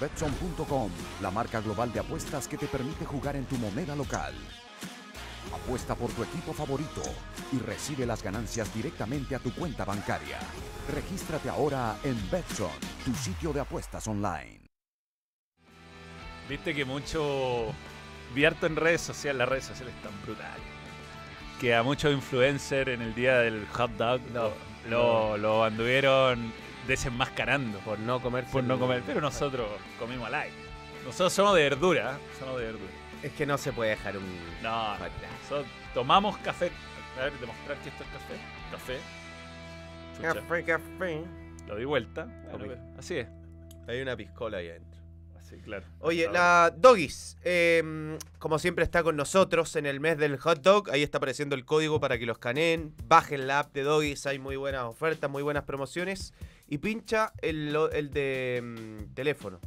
Betson.com, la marca global de apuestas que te permite jugar en tu moneda local. Apuesta por tu equipo favorito y recibe las ganancias directamente a tu cuenta bancaria. Regístrate ahora en Betson, tu sitio de apuestas online. Viste que mucho. Vi harto en redes sociales, las redes sociales están brutales. Que a muchos influencers en el día del hot dog No, lo, lo anduvieron desenmascarando por, no comer. por no comer. Pero nosotros comimos al aire. Nosotros somos de verdura, somos de verdura. Es que no se puede dejar un. No, nosotros tomamos café. A ver, demostrar que esto es café. Café. Chucha, Café, café. Lo di vuelta. Así es. Hay una piscola ahí adentro. sí, claro. Oye, la Doggies, eh, como siempre está con nosotros en el mes del hot dog. Ahí está apareciendo el código para que lo escaneen. Bajen la app de Doggies, hay muy buenas ofertas, muy buenas promociones. Y pincha el, el de mm, teléfono.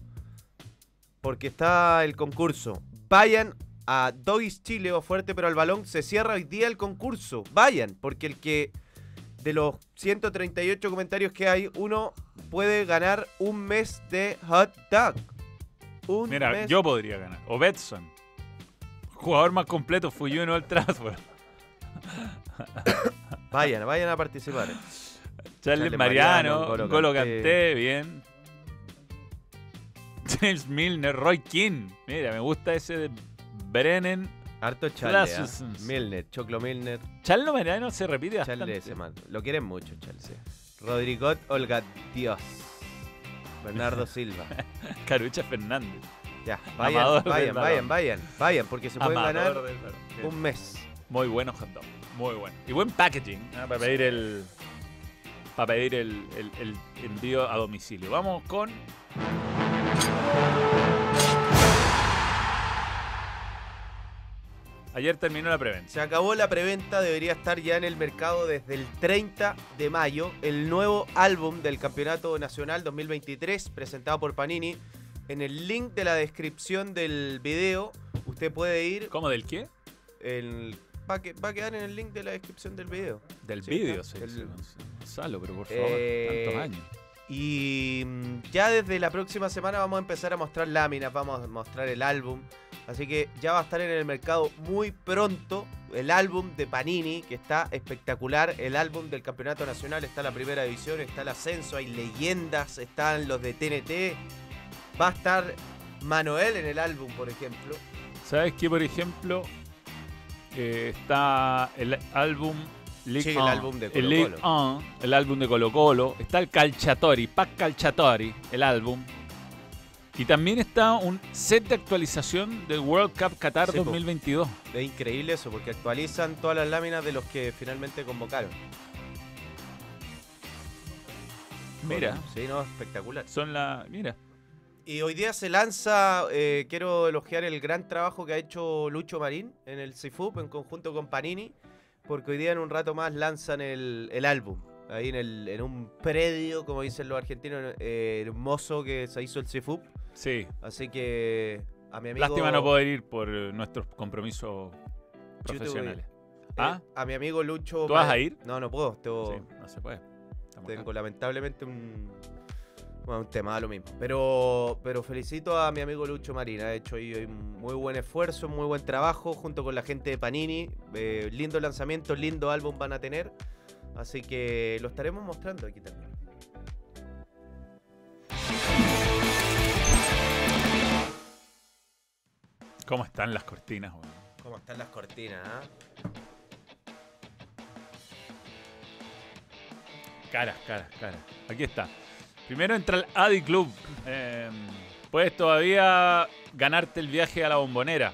Porque está el concurso. Vayan a Doggies Chile o Fuerte, pero al balón se cierra hoy día el concurso. Vayan, porque el que de los 138 comentarios que hay, uno puede ganar un mes de hot dog. Un Mira, mes. yo podría ganar. O Betson. Jugador más completo fui yo en Old Trafford. Vayan, vayan a participar. Charles Mariano, Mariano, bien. <laughs> James Milner, Roy King. Mira, me gusta ese de Brennan. Harto Charles. Clases. Milner, Choclo Milner. Charles Mariano se repite bastante. Charles ese man. Lo quieren mucho, Charles. Rodrigot Olga Dios. Bernardo <laughs> Silva. Carucha Fernández. Ya, vayan, Amador vayan, vayan, vayan, vayan, porque se pueden Amador ganar un mes. Muy bueno hot dog. Muy bueno. Y buen packaging ¿ah? para pedir el. Para pedir el, el- el envío a domicilio. Vamos con. Ayer terminó la preventa. Se acabó la preventa, debería estar ya en el mercado desde el 30 de mayo el nuevo álbum del Campeonato Nacional 2023 presentado por Panini. En el link de la descripción del video usted puede ir, ¿Cómo del qué? el, va, a que- va a quedar en el link de la descripción del video. Del Sí, vídeo, está. sí. El- sí, sí. Gonzalo, pero por favor, Eh, tantos años. Y mm, ya desde la próxima semana vamos a empezar a mostrar láminas, vamos a mostrar el álbum. Así que ya va a estar en el mercado muy pronto el álbum de Panini, que está espectacular. El álbum del Campeonato Nacional está la primera división, está el ascenso, hay leyendas, están los de TNT. Va a estar Manuel en el álbum, por ejemplo. ¿Sabes qué, por ejemplo? Eh, está el álbum League Sí, el On, álbum de el Colo Colo. On, el álbum de Colo Colo. Está el Calciatori, Pac Calciatori, el álbum. Y también está un set de actualización del World Cup Qatar Sí, po. 2022. Es increíble eso, porque actualizan todas las láminas de los que finalmente convocaron. Mira, Sí, no, espectacular. son la. Mira. Y hoy día se lanza, eh, quiero elogiar el gran trabajo que ha hecho Lucho Marín en el CIFUP en conjunto con Panini, porque hoy día en un rato más lanzan el, el álbum, ahí en, el, en un predio, como dicen los argentinos, eh, hermoso que se hizo el CIFUP. Sí. Así que a mi amigo... Lástima no poder ir por eh, nuestros compromisos profesionales. eh, ¿Ah? a mi amigo Lucho... ¿Tú vas a ir? No, no puedo, tengo, Sí, no se puede. Estamos tengo acá. lamentablemente un... Bueno, un tema, lo mismo. Pero, pero felicito a mi amigo Lucho Marín. Ha hecho ahí un muy buen esfuerzo, muy buen trabajo junto con la gente de Panini. Eh, lindo lanzamiento, lindo álbum van a tener. Así que lo estaremos mostrando aquí también. ¿Cómo están las cortinas? weón? ¿Cómo están las cortinas? ah? Caras, caras, caras. Aquí está. Primero entra el Adi Club. Eh, puedes todavía ganarte el viaje a la bombonera.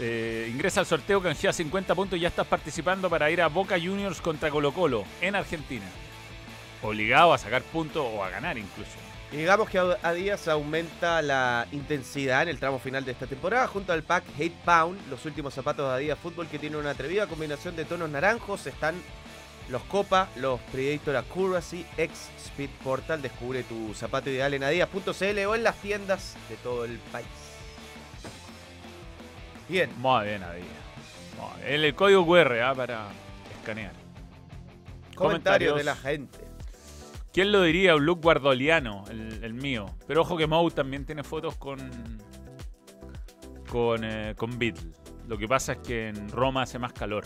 Eh, ingresa al sorteo, canjea 50 puntos y ya estás participando para ir a Boca Juniors contra Colo Colo en Argentina. Obligado a sacar puntos o a ganar incluso. Y digamos que a días aumenta la intensidad en el tramo final de esta temporada junto al pack Hate Pound, los últimos zapatos de Adidas Fútbol que tienen una atrevida combinación de tonos naranjos, están los Copa, los Predator Accuracy, X Speed Portal, descubre tu zapato ideal en adidas.cl o en las tiendas de todo el país. Bien, Muy bien, Adi. Muy bien. El código QR ah, para escanear. comentarios Comentarios. de la gente. ¿Quién lo diría? Un look guardoliano, el, el mío. Pero ojo que Mou también tiene fotos con. con. eh, con Beatle. Lo que pasa es que en Roma hace más calor.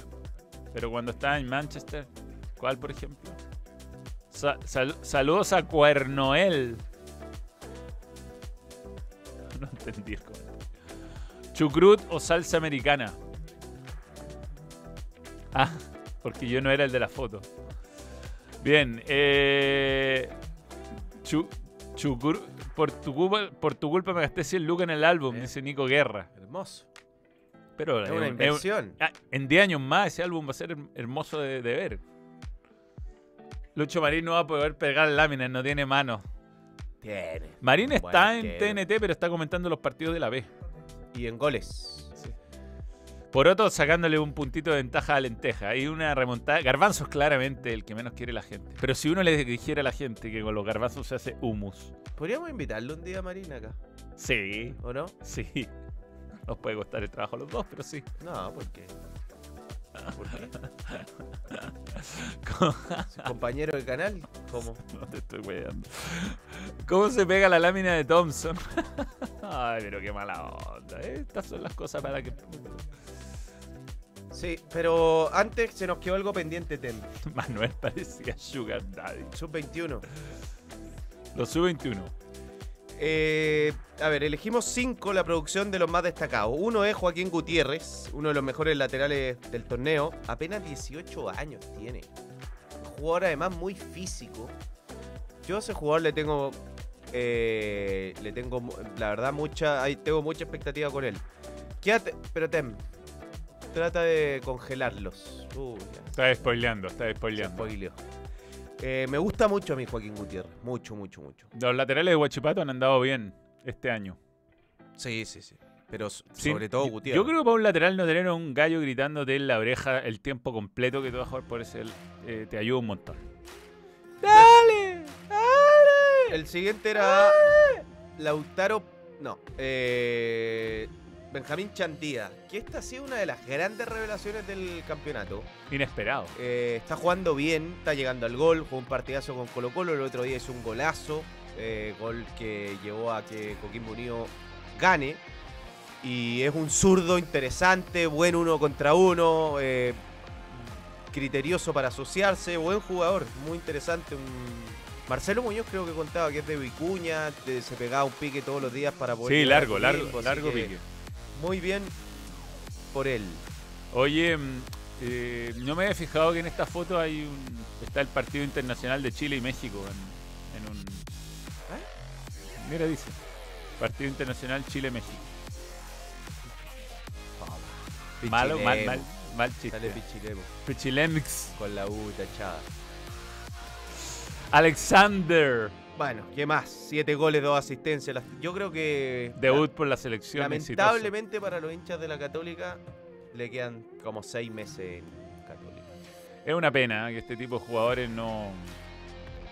Pero cuando está en Manchester, ¿cuál por ejemplo? Sa- sal- saludos a Cuernoel. <laughs> No entendí el comentario. Chucrut o salsa americana. Ah, porque yo no era el de la foto. Bien, eh. Chu, chucur- por, tu culpa, por tu culpa me gasté 100 lucas en el álbum, Eh. dice Nico Guerra. Hermoso. Pero Es una eh, inversión. ah, en 10 años más ese álbum va a ser her- hermoso de, de ver. Lucho Marín no va a poder pegar láminas, no tiene mano. Tiene. Marín está en. TNT, pero está comentando los partidos de la B. Y en goles. Poroto sacándole un puntito de ventaja a Lenteja. Hay una remontada. Garbanzos claramente el que menos quiere la gente. Pero si uno le dijera a la gente que con los garbanzos se hace humus. Podríamos invitarlo un día a Marina acá, Sí, ¿o no? sí. <laughs> Nos puede costar el trabajo a los dos, pero sí. No, ¿por? ¿Por qué? <laughs> ¿Compañero del canal? ¿Cómo? No te estoy weando. ¿Cómo se pega la lámina de Thompson? <laughs> Ay, pero qué mala onda. Estas son las cosas para que. Sí, pero antes se nos quedó algo pendiente, Tem. <laughs> Manuel parecía Sugar Daddy. Sub-21. Los sub-21. Eh, a ver, elegimos cinco la producción de los más destacados. Uno es Joaquín Gutiérrez, uno de los mejores laterales del torneo. Apenas 18 años tiene. Un jugador además muy físico. Yo a ese jugador le tengo. eh, le tengo, la verdad, mucha. tengo mucha expectativa con él. Quédate, pero Tem. Trata de congelarlos. Uy, ya. Está spoileando, está spoileando. Eh, me gusta mucho a mí Joaquín Gutiérrez. Mucho, mucho, mucho. Los laterales de Huachipato han andado bien este año. Sí, sí, sí. Pero Sí, sobre todo Gutiérrez. Yo creo que para un lateral no tener a un gallo gritándote en la oreja el tiempo completo que te va a jugar por ese eh, te ayuda un montón. ¡Dale! ¡Dale! El siguiente era Lautaro. No. eh, Benjamín Chandía. Que esta ha sido una de las grandes revelaciones del campeonato. Inesperado. Eh, está jugando bien, está llegando al gol. Jugó un partidazo con Colo Colo. El otro día hizo un golazo. eh, gol que llevó a que Coquimbo Unido gane. Y es un zurdo interesante, buen uno contra uno, eh, criterioso para asociarse, buen jugador, muy interesante. un- Marcelo Muñoz creo que contaba que es de Vicuña, de- se pegaba un pique todos los días para poder... Sí, largo, largo, largo que pique. Muy bien por él. Oye, mm, eh, no me había fijado que en esta foto hay un está el partido internacional de Chile y México en, en un ¿Eh? Mira dice Partido Internacional Chile-México. Malo, mal, mal, mal chiste. Sale Pichilemo Pichilemix. con la U tachada. Alexander. Bueno, ¿qué más? Siete goles, dos asistencias. Yo creo que... Debut por la selección. Lamentablemente para los hinchas de la Católica le quedan como seis meses en Católica. Es una pena ¿eh? que este tipo de jugadores no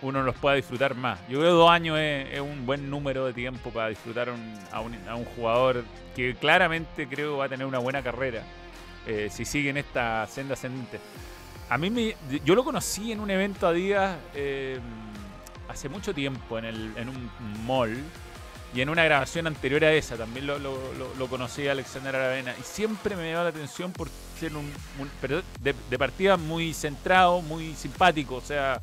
uno los pueda disfrutar más. Yo creo que dos años es, es un buen número de tiempo para disfrutar un- a, un, a un jugador que claramente creo va a tener una buena carrera eh, si sigue en esta senda ascendente. A mí me, yo lo conocí en un evento a días eh, hace mucho tiempo en, el, en un mall y en una grabación anterior a esa también lo, conocí a Alexander Aravena y siempre me llamó la atención por ser un, un- de, partida muy centrado, muy simpático, o sea,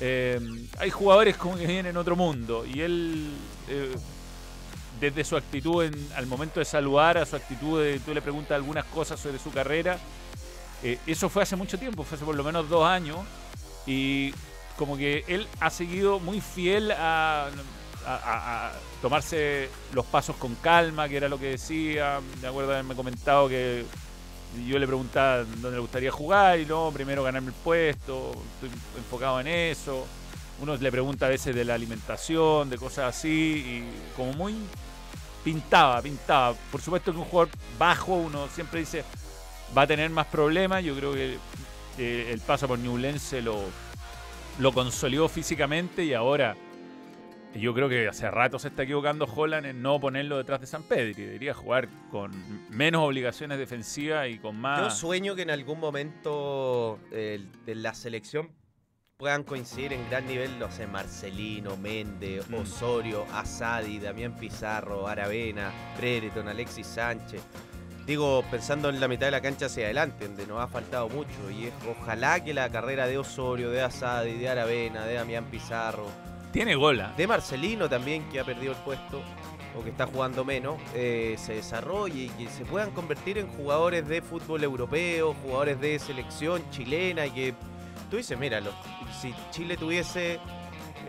eh, hay jugadores como que vienen en otro mundo y él eh, desde su actitud al momento de saludar, a su actitud de tú le preguntas algunas cosas sobre su carrera, eh, eso fue hace mucho tiempo, fue hace por lo menos dos años y como que él ha seguido muy fiel a, tomarse los pasos con calma, que era lo que decía. Me acuerdo haberme comentado que yo le preguntaba dónde le gustaría jugar y no, primero ganarme el puesto, estoy enfocado en eso. Uno le pregunta a veces de la alimentación, de cosas así, y como muy pintaba, pintaba. Por supuesto que un jugador bajo, uno siempre dice, va a tener más problemas. Yo creo que eh, el paso por Newlense lo, lo consolidó físicamente y ahora yo creo que hace rato se está equivocando Holland en no ponerlo detrás de San Pedro. Debería jugar con menos obligaciones defensivas y con Yo más... sueño que en algún momento eh, de la selección puedan coincidir en gran nivel, no sé, Marcelino, Méndez, Mm. Osorio, Asadi, Damián Pizarro, Aravena, Brereton, Alexis Sánchez. Digo, pensando en la mitad de la cancha hacia adelante, donde nos ha faltado mucho. Y es, ojalá que la carrera de Osorio, de Asadi, de Aravena, de Damián Pizarro, Tiene gola. de Marcelino también, que ha perdido el puesto o que está jugando menos, eh, se desarrolle y que se puedan convertir en jugadores de fútbol europeo, jugadores de selección chilena y que tú dices, mira, los- si Chile tuviese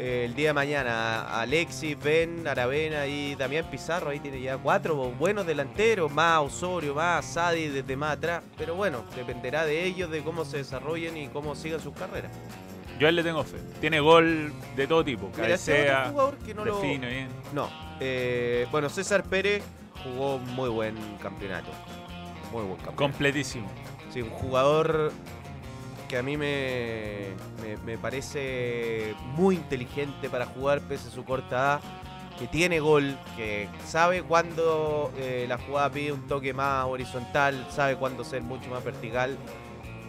el día de mañana Alexis, Ben, Aravena y Damián Pizarro, ahí tiene ya cuatro buenos delanteros, más Osorio, más Sadi desde más atrás, pero bueno, dependerá de ellos, de cómo se desarrollen y cómo sigan sus carreras. Yo a él le tengo fe. Tiene gol de todo tipo. Mira, Cabecea, jugador que no lo... bien. No. eh, bueno, César Pérez jugó muy buen campeonato. Muy buen campeonato. Completísimo. Sí, un jugador que a mí me, me, parece muy inteligente para jugar pese a su corta edad, que tiene gol, que sabe cuándo eh, la jugada pide un toque más horizontal, sabe cuándo ser mucho más vertical.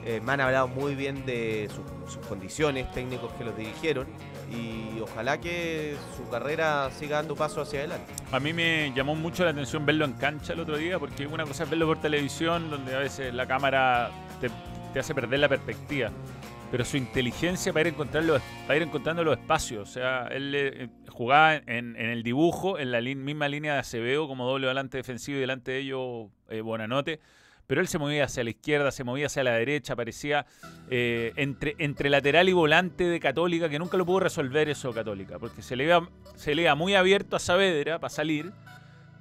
Eh, me han hablado muy bien de sus- sus condiciones, técnicos que los dirigieron, y ojalá que su carrera siga dando paso hacia adelante. A mí me llamó mucho la atención verlo en cancha el otro día, porque una cosa es verlo por televisión, donde a veces la cámara te, te hace perder la perspectiva. Pero su inteligencia para ir, encontrar los- para ir encontrando los espacios. O sea, él eh, jugaba en, el dibujo, en la misma línea de Acevedo, como doble volante defensivo y delante de ellos eh, Bonanote. Pero él se movía hacia la izquierda, se movía hacia la derecha, parecía eh, entre, lateral y volante de Católica, que nunca lo pudo resolver eso Católica, porque se le iba, se le iba muy abierto a Saavedra para salir,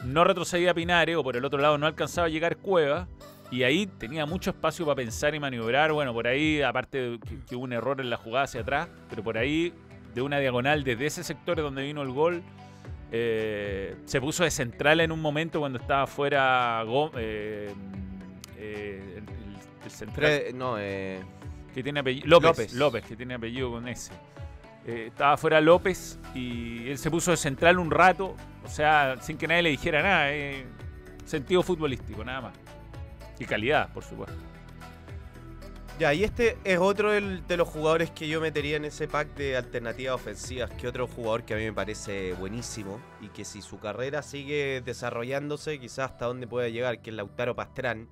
no retrocedía Pinares, o por el otro lado no alcanzaba a llegar Cueva, y ahí tenía mucho espacio para pensar y maniobrar. Bueno, por ahí, aparte de que, que hubo un error en la jugada hacia atrás, pero por ahí, de una diagonal desde ese sector donde vino el gol, eh, se puso de central en un momento cuando estaba fuera eh, eh, el, el central no, que tiene apellido López, López. López, que tiene apellido con ese. Eh, estaba fuera López y él se puso de central un rato, o sea, sin que nadie le dijera nada, eh, sentido futbolístico, nada más. Y calidad, por supuesto. Ya, y este es otro de los jugadores que yo metería en ese pack de alternativas ofensivas, que otro jugador que a mí me parece buenísimo y que si su carrera sigue desarrollándose, quizás hasta donde pueda llegar, que es Lautaro Pastrán,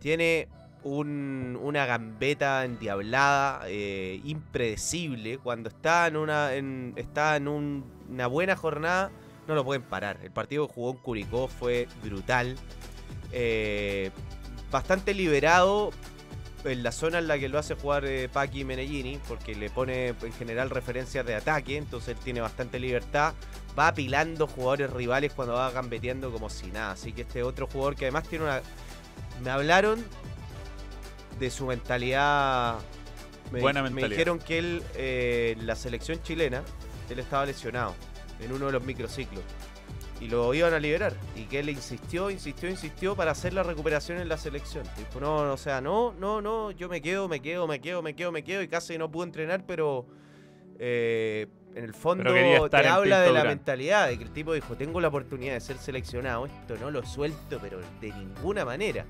tiene un- una gambeta endiablada, eh, impredecible, cuando está en una, en- está en un- una buena jornada, no lo pueden parar. El partido que jugó en Curicó fue brutal. Eh, bastante liberado en la zona en la que lo hace jugar eh, Paqui Menellini, porque le pone en general referencias de ataque, entonces él tiene bastante libertad. Va apilando jugadores rivales cuando va gambeteando como si nada. Así que este otro jugador que además tiene una. Me hablaron de su mentalidad. Me, Buena me mentalidad. dijeron que él, eh, en la selección chilena, él estaba lesionado en uno de los microciclos. Y lo iban a liberar. Y que él insistió, insistió, insistió para hacer la recuperación en la selección. Dijo, no, o sea, no, no, no, yo me quedo, me quedo, me quedo, me quedo, me quedo. Y casi no pude entrenar, pero eh, en el fondo te en habla de la mentalidad, de que el tipo dijo, tengo la oportunidad de ser seleccionado, esto no lo suelto, pero de ninguna manera.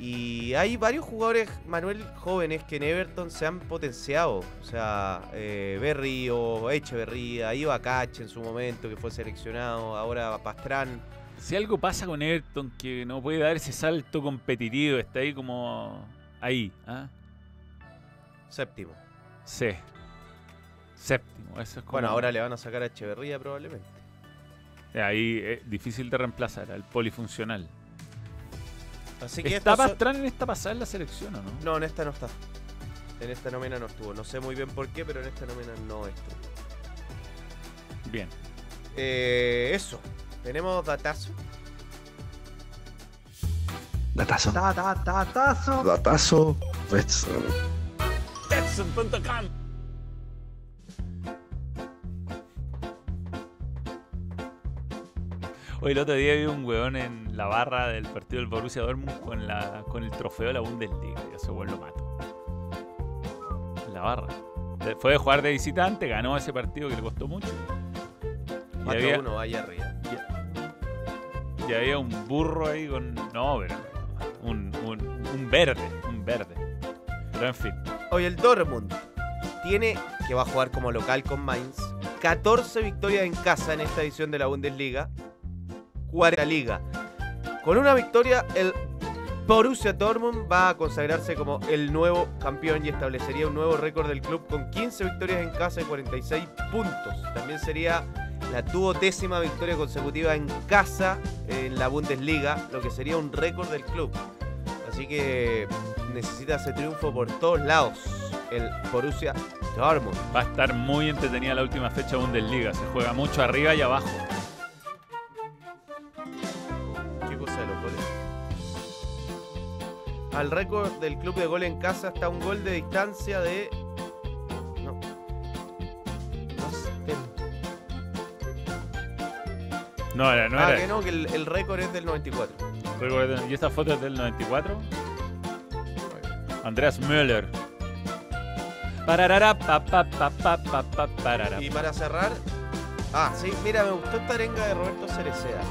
Y hay varios jugadores, Manuel, jóvenes que en Everton se han potenciado. O sea, eh, Berrío, Echeverría, Ibacach en su momento, que fue seleccionado, ahora Pastrán. Si algo pasa con Everton que no puede dar ese salto competitivo, está ahí como ahí, ¿ah? Séptimo. Sí. Séptimo, eso es como... Bueno, ahora le van a sacar a Echeverría probablemente. Ahí es difícil de reemplazar, al polifuncional. Así que ¿Está son- Pastrán en esta pasada en la selección o no? No, en esta no está. En esta nómina no estuvo. No sé muy bien por qué, pero en esta nómina no estuvo. Bien. Eh, eso. Tenemos datazo. Datazo. Ta, ta, ta, tazo. Datazo. Betson. Betson.com Hoy el otro día vi un weón en la barra del partido del Borussia Dortmund con, la, con el trofeo de la Bundesliga. Y ese weón lo mato. En la barra. Fue de jugar de visitante, ganó ese partido que le costó mucho. Y Más había, uno vaya arriba. y había un burro ahí con... No, pero... Un, un, un verde, un verde. Pero en fin. Hoy el Dortmund tiene, que va a jugar como local con Mainz, 14 victorias en casa en esta edición de la Bundesliga. 40 liga. Con una victoria, el Borussia Dortmund va a consagrarse como el nuevo campeón y establecería un nuevo récord del club con 15 victorias en casa y 46 puntos. También sería la duodécima victoria consecutiva en casa en la Bundesliga, lo que sería un récord del club. Así que necesita ese triunfo por todos lados. El Borussia Dortmund. Va a estar muy entretenida la última fecha de Bundesliga. Se juega mucho arriba y abajo. al récord del club de gol en casa está un gol de distancia de. No. No, era, no ah, que no, que el, récord es del 94. ¿Y esta foto es del 94? Andreas Müller. Y para cerrar. Ah, sí, mira, me gustó esta arenga de Roberto Cereceda.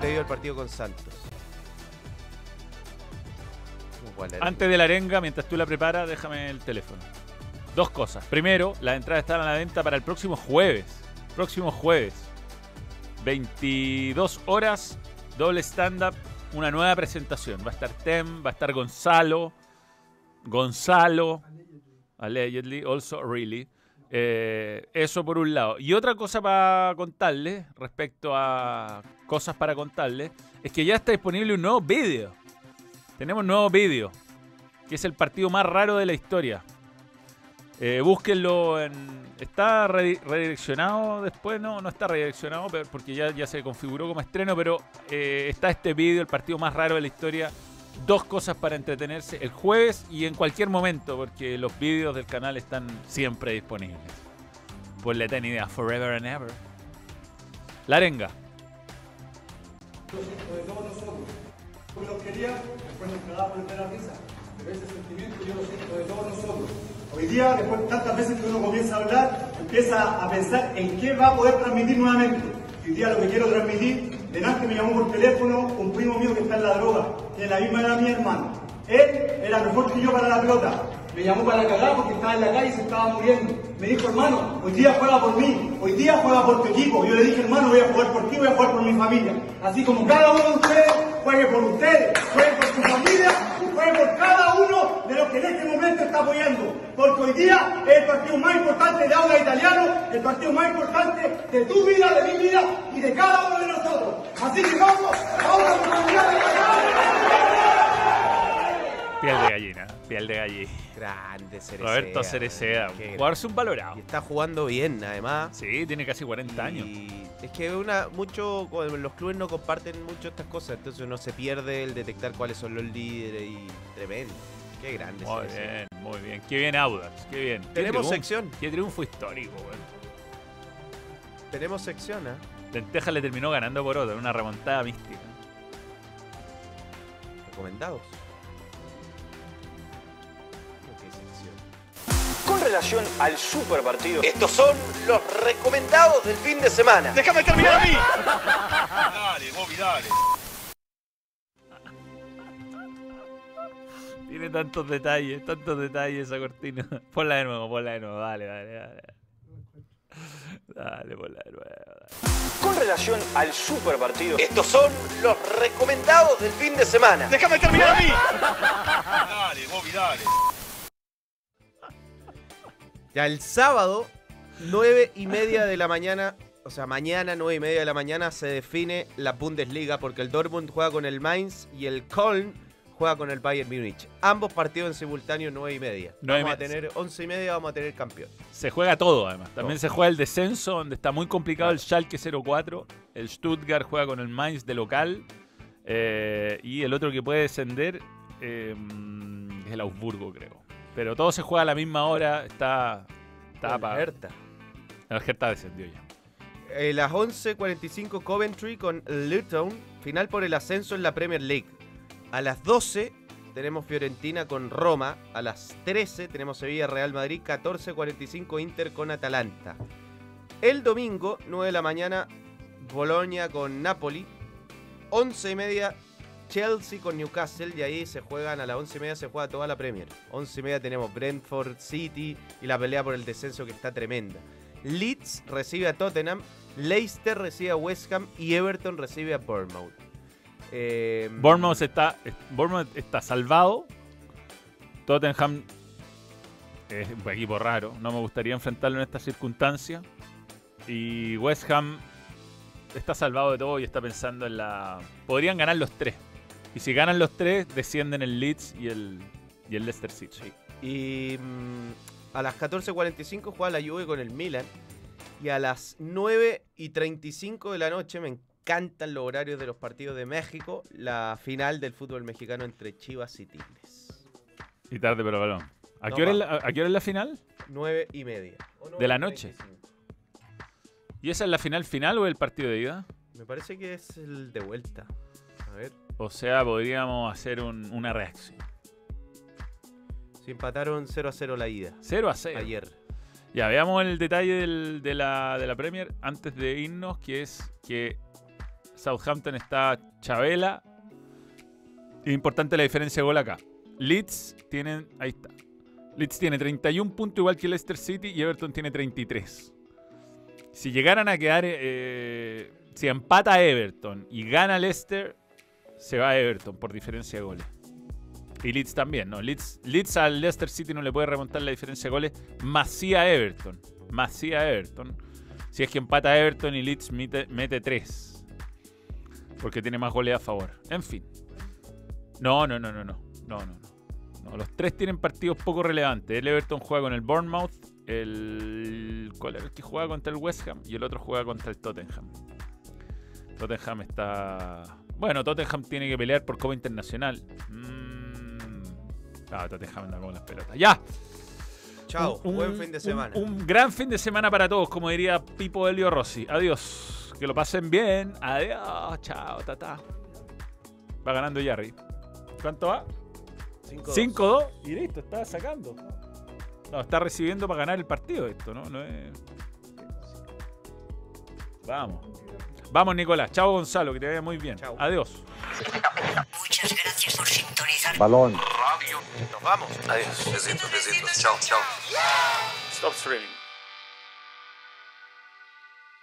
Previo al partido con Santos. Antes de la arenga, mientras tú la preparas, déjame el teléfono. Dos cosas. Primero, las entradas están a la venta para el próximo jueves. Próximo jueves. 22 horas, doble stand-up, una nueva presentación. Va a estar Tem, va a estar Gonzalo. Gonzalo. Allegedly, also really. Eh, eso por un lado. Y otra cosa para contarles, respecto a cosas para contarles, es que ya está disponible un nuevo vídeo. Tenemos un nuevo vídeo, que es el partido más raro de la historia. Eh, búsquenlo en... Está redi- redireccionado después, no, no está redireccionado porque ya, ya se configuró como estreno, pero eh, está este vídeo, el partido más raro de la historia. Dos cosas para entretenerse el jueves y en cualquier momento, porque los vídeos del canal están siempre disponibles. Pues le ten idea, forever and ever. La arenga. de todos nosotros. Porque los quería, después nos quedaba por la risa. Pero ese sentimiento yo lo siento de todos nosotros. Hoy día, después de tantas veces que uno comienza a hablar, empieza a pensar en qué va a poder transmitir nuevamente. Hoy día lo que quiero transmitir, delante me llamó por teléfono un primo mío que está en la droga, tiene la misma edad mi hermano. Él era mejor que yo para la pelota. Me llamó para cagar porque estaba en la calle y se estaba muriendo. Me dijo, hermano, hoy día juega por mí, hoy día juega por tu equipo. Yo le dije, hermano, voy a jugar por ti, voy a jugar por mi familia. Así como cada uno de ustedes juegue por ustedes, juegue por su familia, juegue por cada uno de los que en este momento está apoyando. Porque hoy día es el partido más importante de Auda Italiano, el partido más importante de tu vida, de mi vida y de cada uno de nosotros. Así que vamos, a comunidad de Piel de gallina, piel de gallina. Grande Cereceda. Roberto Cereceda, Qué un subvalorado. Y está jugando bien, además. Sí, tiene casi 40 años. Y es que una, mucho, los clubes no comparten mucho estas cosas, entonces uno se pierde el detectar cuáles son los líderes y tremendo. Qué grande. Muy Cereceda. bien, muy bien. Qué bien Audax, qué bien. Tenemos sección. Qué triunfo histórico, weón. Tenemos sección, ¿ah? Lenteja le terminó ganando por otra, una remontada mística. Recomendados. Con relación al super partido, Estos son los recomendados del fin de semana. déjame terminar a mí. Tiene tantos detalles, tantos detalles esa cortina. <laughs> Ponla de nuevo, ponla de nuevo, dale, dale, dale. Dale, ponla de nuevo. dale. Con relación al super partido, Estos son los recomendados del fin de semana. déjame terminar a mí. Ya el sábado, 9 y media de la mañana, o sea, mañana 9 y media de la mañana se define la Bundesliga porque el Dortmund juega con el Mainz y el Köln juega con el Bayern Múnich. Ambos partidos en simultáneo 9 y media. Nueve y Vamos a media. tener 11 y media, vamos a tener campeón. Se juega todo, además. También se juega el descenso, donde está muy complicado el Schalke 04. El Stuttgart juega con el Mainz de local. eh, y el otro que puede descender eh, es el Augsburgo, creo. Pero todo se juega a la misma hora. Está. Está. Hertha. El Hertha descendió ya. Eh, las 11.45 Coventry con Luton, final por el ascenso en la Premier League. A las 12 tenemos Fiorentina con Roma. A las 13 tenemos Sevilla Real Madrid. 14.45 Inter con Atalanta. El domingo, 9 de la mañana, Bolonia con Napoli. 11 y media Chelsea con Newcastle. Y ahí se juegan, a las 11 y media se juega toda la Premier. 11 y media tenemos Brentford City y la pelea por el descenso que está tremenda. Leeds recibe a Tottenham, Leicester recibe a West Ham y Everton recibe a Bournemouth. Eh, Bournemouth está, Bournemouth está salvado. Tottenham es un equipo raro. No me gustaría enfrentarlo en estas circunstancias. Y West Ham está salvado de todo y está pensando en la. Podrían ganar los tres. Y si ganan los tres, descienden el Leeds y el, y el Leicester City. Y mm, a las 14.45 juega la Juve con el Milan. Y a las 9 y 35 de la noche, me encantan los horarios de los partidos de México, la final del fútbol mexicano entre Chivas y Tigres. Y tarde pero balón. ¿A, No qué hora es la, ¿A qué hora es la final? 9 y media. ¿De la 9:35. noche? ¿Y esa es la final final o el partido de ida? Me parece que es el de vuelta. O sea, podríamos hacer un- una reacción. Se empataron 0 a 0 la ida. 0 a 0. Ayer. Ya, veamos el detalle del- de, la, de la Premier antes de irnos, que es que Southampton está Chabela. Es importante la diferencia de gol acá. Leeds tienen, ahí está. Leeds tiene 31 puntos igual que Leicester City y Everton tiene 33. Si llegaran a quedar, eh, si empata Everton y gana Leicester, se va a Everton por diferencia de goles. Y Leeds también, ¿no? Leeds, Leeds al Leicester City no le puede remontar la diferencia de goles, más Everton. Más Everton. Si es que empata Everton y Leeds mete, mete 3. Porque tiene más goles a favor. En fin. No, no, no, no, no. No, no, no. Los tres tienen partidos poco relevantes. El Everton juega con el Bournemouth. El. ¿Cuál el que juega contra el West Ham? Y el otro juega contra el Tottenham. Tottenham está. Bueno, Tottenham tiene que pelear por Copa Internacional. Mm. Ah, Tottenham anda con las pelotas. ¡Ya! Chao. Un- buen un- fin de semana. Un, gran fin de semana para todos, como diría Pipo Helio Rossi. Adiós. Que lo pasen bien. Adiós. Chao, tata. Va ganando Yarry. ¿Cuánto va? 5 5-2. Y listo, está sacando. No, está recibiendo para ganar el partido esto, ¿no? No es. Vamos. Vamos, Nicolás. Chao, Gonzalo. Que te vaya muy bien. Chao. Adiós. Muchas gracias por sintonizar. Balón. Nos vamos. Adiós. Besitos, besitos. Chao, chao. Stop streaming.